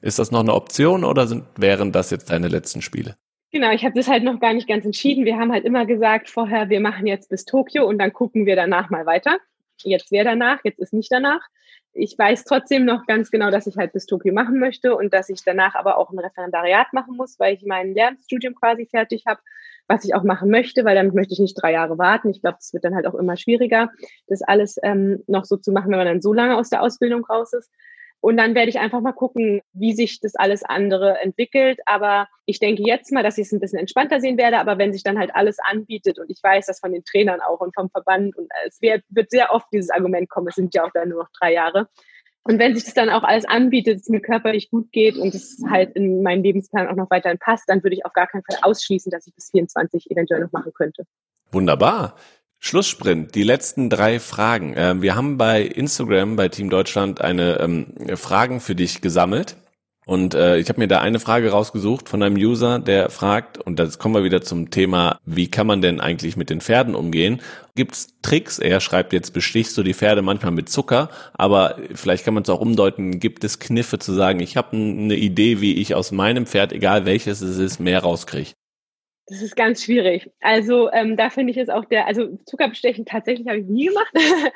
Ist das noch eine Option oder sind, wären das jetzt deine letzten Spiele? Genau, ich habe das halt noch gar nicht ganz entschieden. Wir haben halt immer gesagt vorher, wir machen jetzt bis Tokio und dann gucken wir danach mal weiter. Jetzt wäre danach, jetzt ist nicht danach. Ich weiß trotzdem noch ganz genau, dass ich halt bis Tokio machen möchte und dass ich danach aber auch ein Referendariat machen muss, weil ich mein Lernstudium quasi fertig habe was ich auch machen möchte, weil damit möchte ich nicht drei Jahre warten. Ich glaube, es wird dann halt auch immer schwieriger, das alles ähm, noch so zu machen, wenn man dann so lange aus der Ausbildung raus ist. Und dann werde ich einfach mal gucken, wie sich das alles andere entwickelt. Aber ich denke jetzt mal, dass ich es ein bisschen entspannter sehen werde. Aber wenn sich dann halt alles anbietet und ich weiß das von den Trainern auch und vom Verband und es wird, wird sehr oft dieses Argument kommen, es sind ja auch dann nur noch drei Jahre, und wenn sich das dann auch alles anbietet, es mir körperlich gut geht und es halt in meinen Lebensplan auch noch weiterhin passt, dann würde ich auf gar keinen Fall ausschließen, dass ich bis 24 eventuell noch machen könnte. Wunderbar. Schlusssprint, die letzten drei Fragen. Ähm, wir haben bei Instagram, bei Team Deutschland, eine ähm, Fragen für dich gesammelt. Und äh, ich habe mir da eine Frage rausgesucht von einem User, der fragt, und das kommen wir wieder zum Thema, wie kann man denn eigentlich mit den Pferden umgehen? Gibt's Tricks? Er schreibt jetzt, bestichst du die Pferde manchmal mit Zucker, aber vielleicht kann man es auch umdeuten, gibt es Kniffe zu sagen, ich habe eine Idee, wie ich aus meinem Pferd, egal welches es ist, mehr rauskriege? Das ist ganz schwierig. Also ähm, da finde ich es auch der, also Zuckerbestechen tatsächlich habe ich nie gemacht,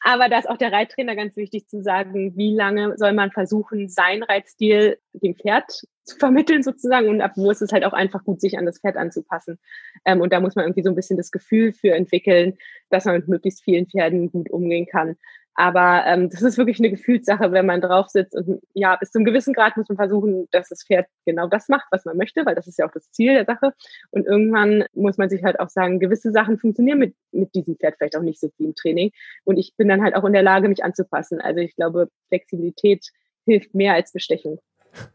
aber da ist auch der Reittrainer ganz wichtig zu sagen, wie lange soll man versuchen, sein Reitstil dem Pferd zu vermitteln sozusagen und ab wo ist es halt auch einfach gut, sich an das Pferd anzupassen. Ähm, und da muss man irgendwie so ein bisschen das Gefühl für entwickeln, dass man mit möglichst vielen Pferden gut umgehen kann. Aber ähm, das ist wirklich eine Gefühlssache, wenn man drauf sitzt. Und ja, bis zu einem gewissen Grad muss man versuchen, dass das Pferd genau das macht, was man möchte, weil das ist ja auch das Ziel der Sache. Und irgendwann muss man sich halt auch sagen, gewisse Sachen funktionieren mit, mit diesem Pferd vielleicht auch nicht so viel im Training. Und ich bin dann halt auch in der Lage, mich anzupassen. Also ich glaube, Flexibilität hilft mehr als Bestechung.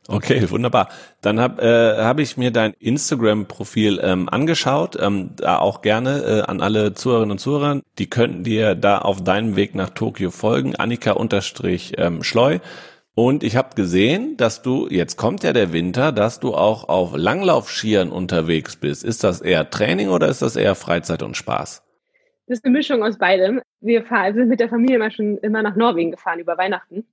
Okay, wunderbar. Dann habe äh, hab ich mir dein Instagram-Profil ähm, angeschaut. Ähm, da auch gerne äh, an alle Zuhörerinnen und Zuhörer. Die könnten dir da auf deinem Weg nach Tokio folgen. Annika unterstrich ähm. Und ich habe gesehen, dass du, jetzt kommt ja der Winter, dass du auch auf Langlaufskiern unterwegs bist. Ist das eher Training oder ist das eher Freizeit und Spaß? Das ist eine Mischung aus beidem. Wir fahren, sind mit der Familie immer schon immer nach Norwegen gefahren über Weihnachten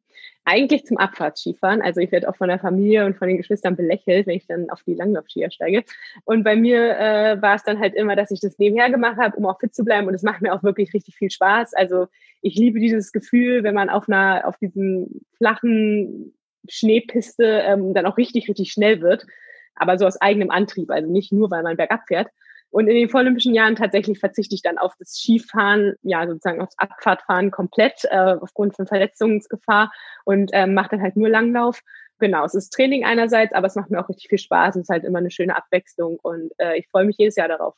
eigentlich zum Abfahrtsskifahren. Also ich werde auch von der Familie und von den Geschwistern belächelt, wenn ich dann auf die Langlaufskier steige. Und bei mir äh, war es dann halt immer, dass ich das nebenher gemacht habe, um auch fit zu bleiben. Und es macht mir auch wirklich richtig viel Spaß. Also ich liebe dieses Gefühl, wenn man auf einer, auf diesem flachen Schneepiste ähm, dann auch richtig, richtig schnell wird. Aber so aus eigenem Antrieb, also nicht nur, weil man bergab fährt. Und in den volllympischen Jahren tatsächlich verzichte ich dann auf das Skifahren, ja sozusagen aufs Abfahrtfahren komplett äh, aufgrund von Verletzungsgefahr und ähm, mache dann halt nur Langlauf. Genau, es ist Training einerseits, aber es macht mir auch richtig viel Spaß. Es ist halt immer eine schöne Abwechslung und äh, ich freue mich jedes Jahr darauf.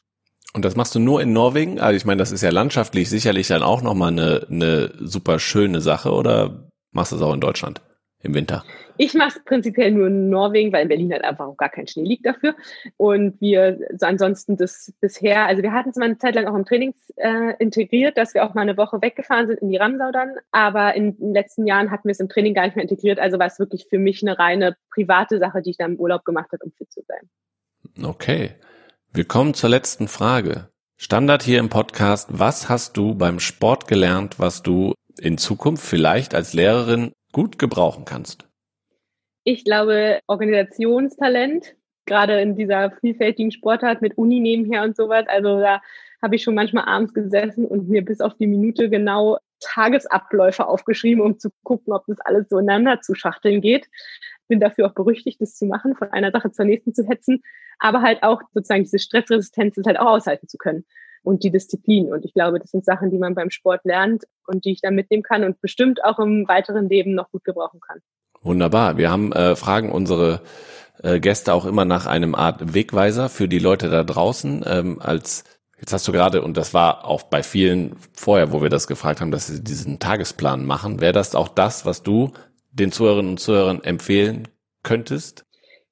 Und das machst du nur in Norwegen? Also ich meine, das ist ja landschaftlich sicherlich dann auch nochmal eine, eine super schöne Sache oder machst du es auch in Deutschland? Im Winter? Ich mache es prinzipiell nur in Norwegen, weil in Berlin halt einfach auch gar kein Schnee liegt dafür. Und wir so ansonsten das bisher, also wir hatten es mal eine Zeit lang auch im Training äh, integriert, dass wir auch mal eine Woche weggefahren sind in die Ramsau dann. Aber in den letzten Jahren hatten wir es im Training gar nicht mehr integriert. Also war es wirklich für mich eine reine private Sache, die ich dann im Urlaub gemacht habe, um fit zu sein. Okay. Wir kommen zur letzten Frage. Standard hier im Podcast. Was hast du beim Sport gelernt, was du in Zukunft vielleicht als Lehrerin gut gebrauchen kannst? Ich glaube, Organisationstalent, gerade in dieser vielfältigen Sportart mit Uni nebenher und sowas. Also da habe ich schon manchmal abends gesessen und mir bis auf die Minute genau Tagesabläufe aufgeschrieben, um zu gucken, ob das alles so ineinander zu schachteln geht. Bin dafür auch berüchtigt, das zu machen, von einer Sache zur nächsten zu hetzen, aber halt auch sozusagen diese Stressresistenz halt auch aushalten zu können und die Disziplin. Und ich glaube, das sind Sachen, die man beim Sport lernt und die ich dann mitnehmen kann und bestimmt auch im weiteren Leben noch gut gebrauchen kann. Wunderbar. Wir haben äh, fragen unsere äh, Gäste auch immer nach einem Art Wegweiser für die Leute da draußen. Ähm, als jetzt hast du gerade und das war auch bei vielen vorher, wo wir das gefragt haben, dass sie diesen Tagesplan machen. Wäre das auch das, was du den Zuhörerinnen und Zuhörern empfehlen könntest?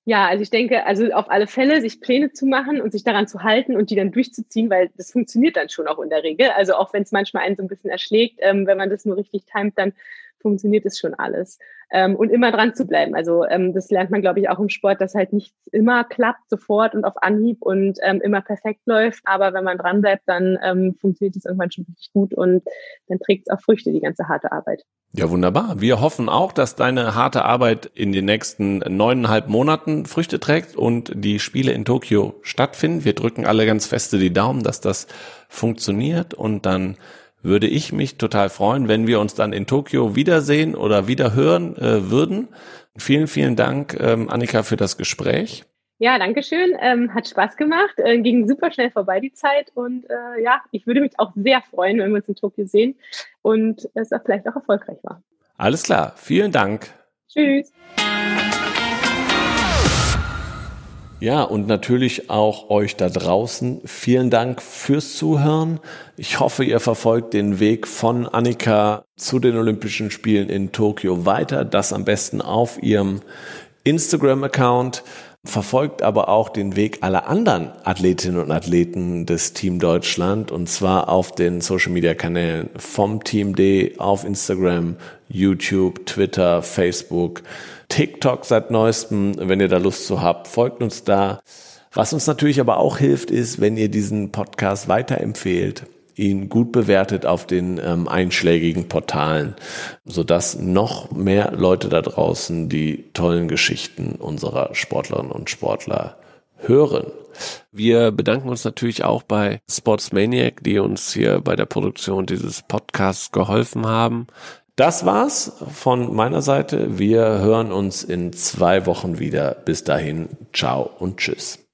Ja, also ich denke, also auf alle Fälle, sich Pläne zu machen und sich daran zu halten und die dann durchzuziehen, weil das funktioniert dann schon auch in der Regel. Also auch wenn es manchmal einen so ein bisschen erschlägt, ähm, wenn man das nur richtig timet, dann funktioniert es schon alles. Ähm, und immer dran zu bleiben. Also ähm, das lernt man, glaube ich, auch im Sport, dass halt nichts immer klappt sofort und auf Anhieb und ähm, immer perfekt läuft. Aber wenn man dran bleibt, dann ähm, funktioniert es irgendwann schon richtig gut und dann trägt es auch Früchte, die ganze harte Arbeit. Ja, wunderbar. Wir hoffen auch, dass deine harte Arbeit in den nächsten neuneinhalb Monaten Früchte trägt und die Spiele in Tokio stattfinden. Wir drücken alle ganz feste die Daumen, dass das funktioniert und dann würde ich mich total freuen, wenn wir uns dann in Tokio wiedersehen oder wieder hören äh, würden. Vielen, vielen Dank, ähm, Annika, für das Gespräch. Ja, danke schön. Ähm, hat Spaß gemacht. Äh, ging super schnell vorbei die Zeit. Und äh, ja, ich würde mich auch sehr freuen, wenn wir uns in Tokio sehen und es auch vielleicht auch erfolgreich war. Alles klar. Vielen Dank. Tschüss. Ja, und natürlich auch euch da draußen. Vielen Dank fürs Zuhören. Ich hoffe, ihr verfolgt den Weg von Annika zu den Olympischen Spielen in Tokio weiter. Das am besten auf ihrem Instagram-Account. verfolgt aber auch den Weg aller anderen Athletinnen und Athleten des Team Deutschland und zwar auf den Social Media Kanälen vom Team D auf Instagram, YouTube, Twitter, Facebook, TikTok seit neuestem. Wenn ihr da Lust zu habt, folgt uns da. Was uns natürlich aber auch hilft, ist, wenn ihr diesen Podcast weiterempfehlt ihn gut bewertet auf den ähm, einschlägigen Portalen, sodass noch mehr Leute da draußen die tollen Geschichten unserer Sportlerinnen und Sportler hören. Wir bedanken uns natürlich auch bei Sportsmaniac, die uns hier bei der Produktion dieses Podcasts geholfen haben. Das war's von meiner Seite. Wir hören uns in zwei Wochen wieder. Bis dahin, ciao und tschüss.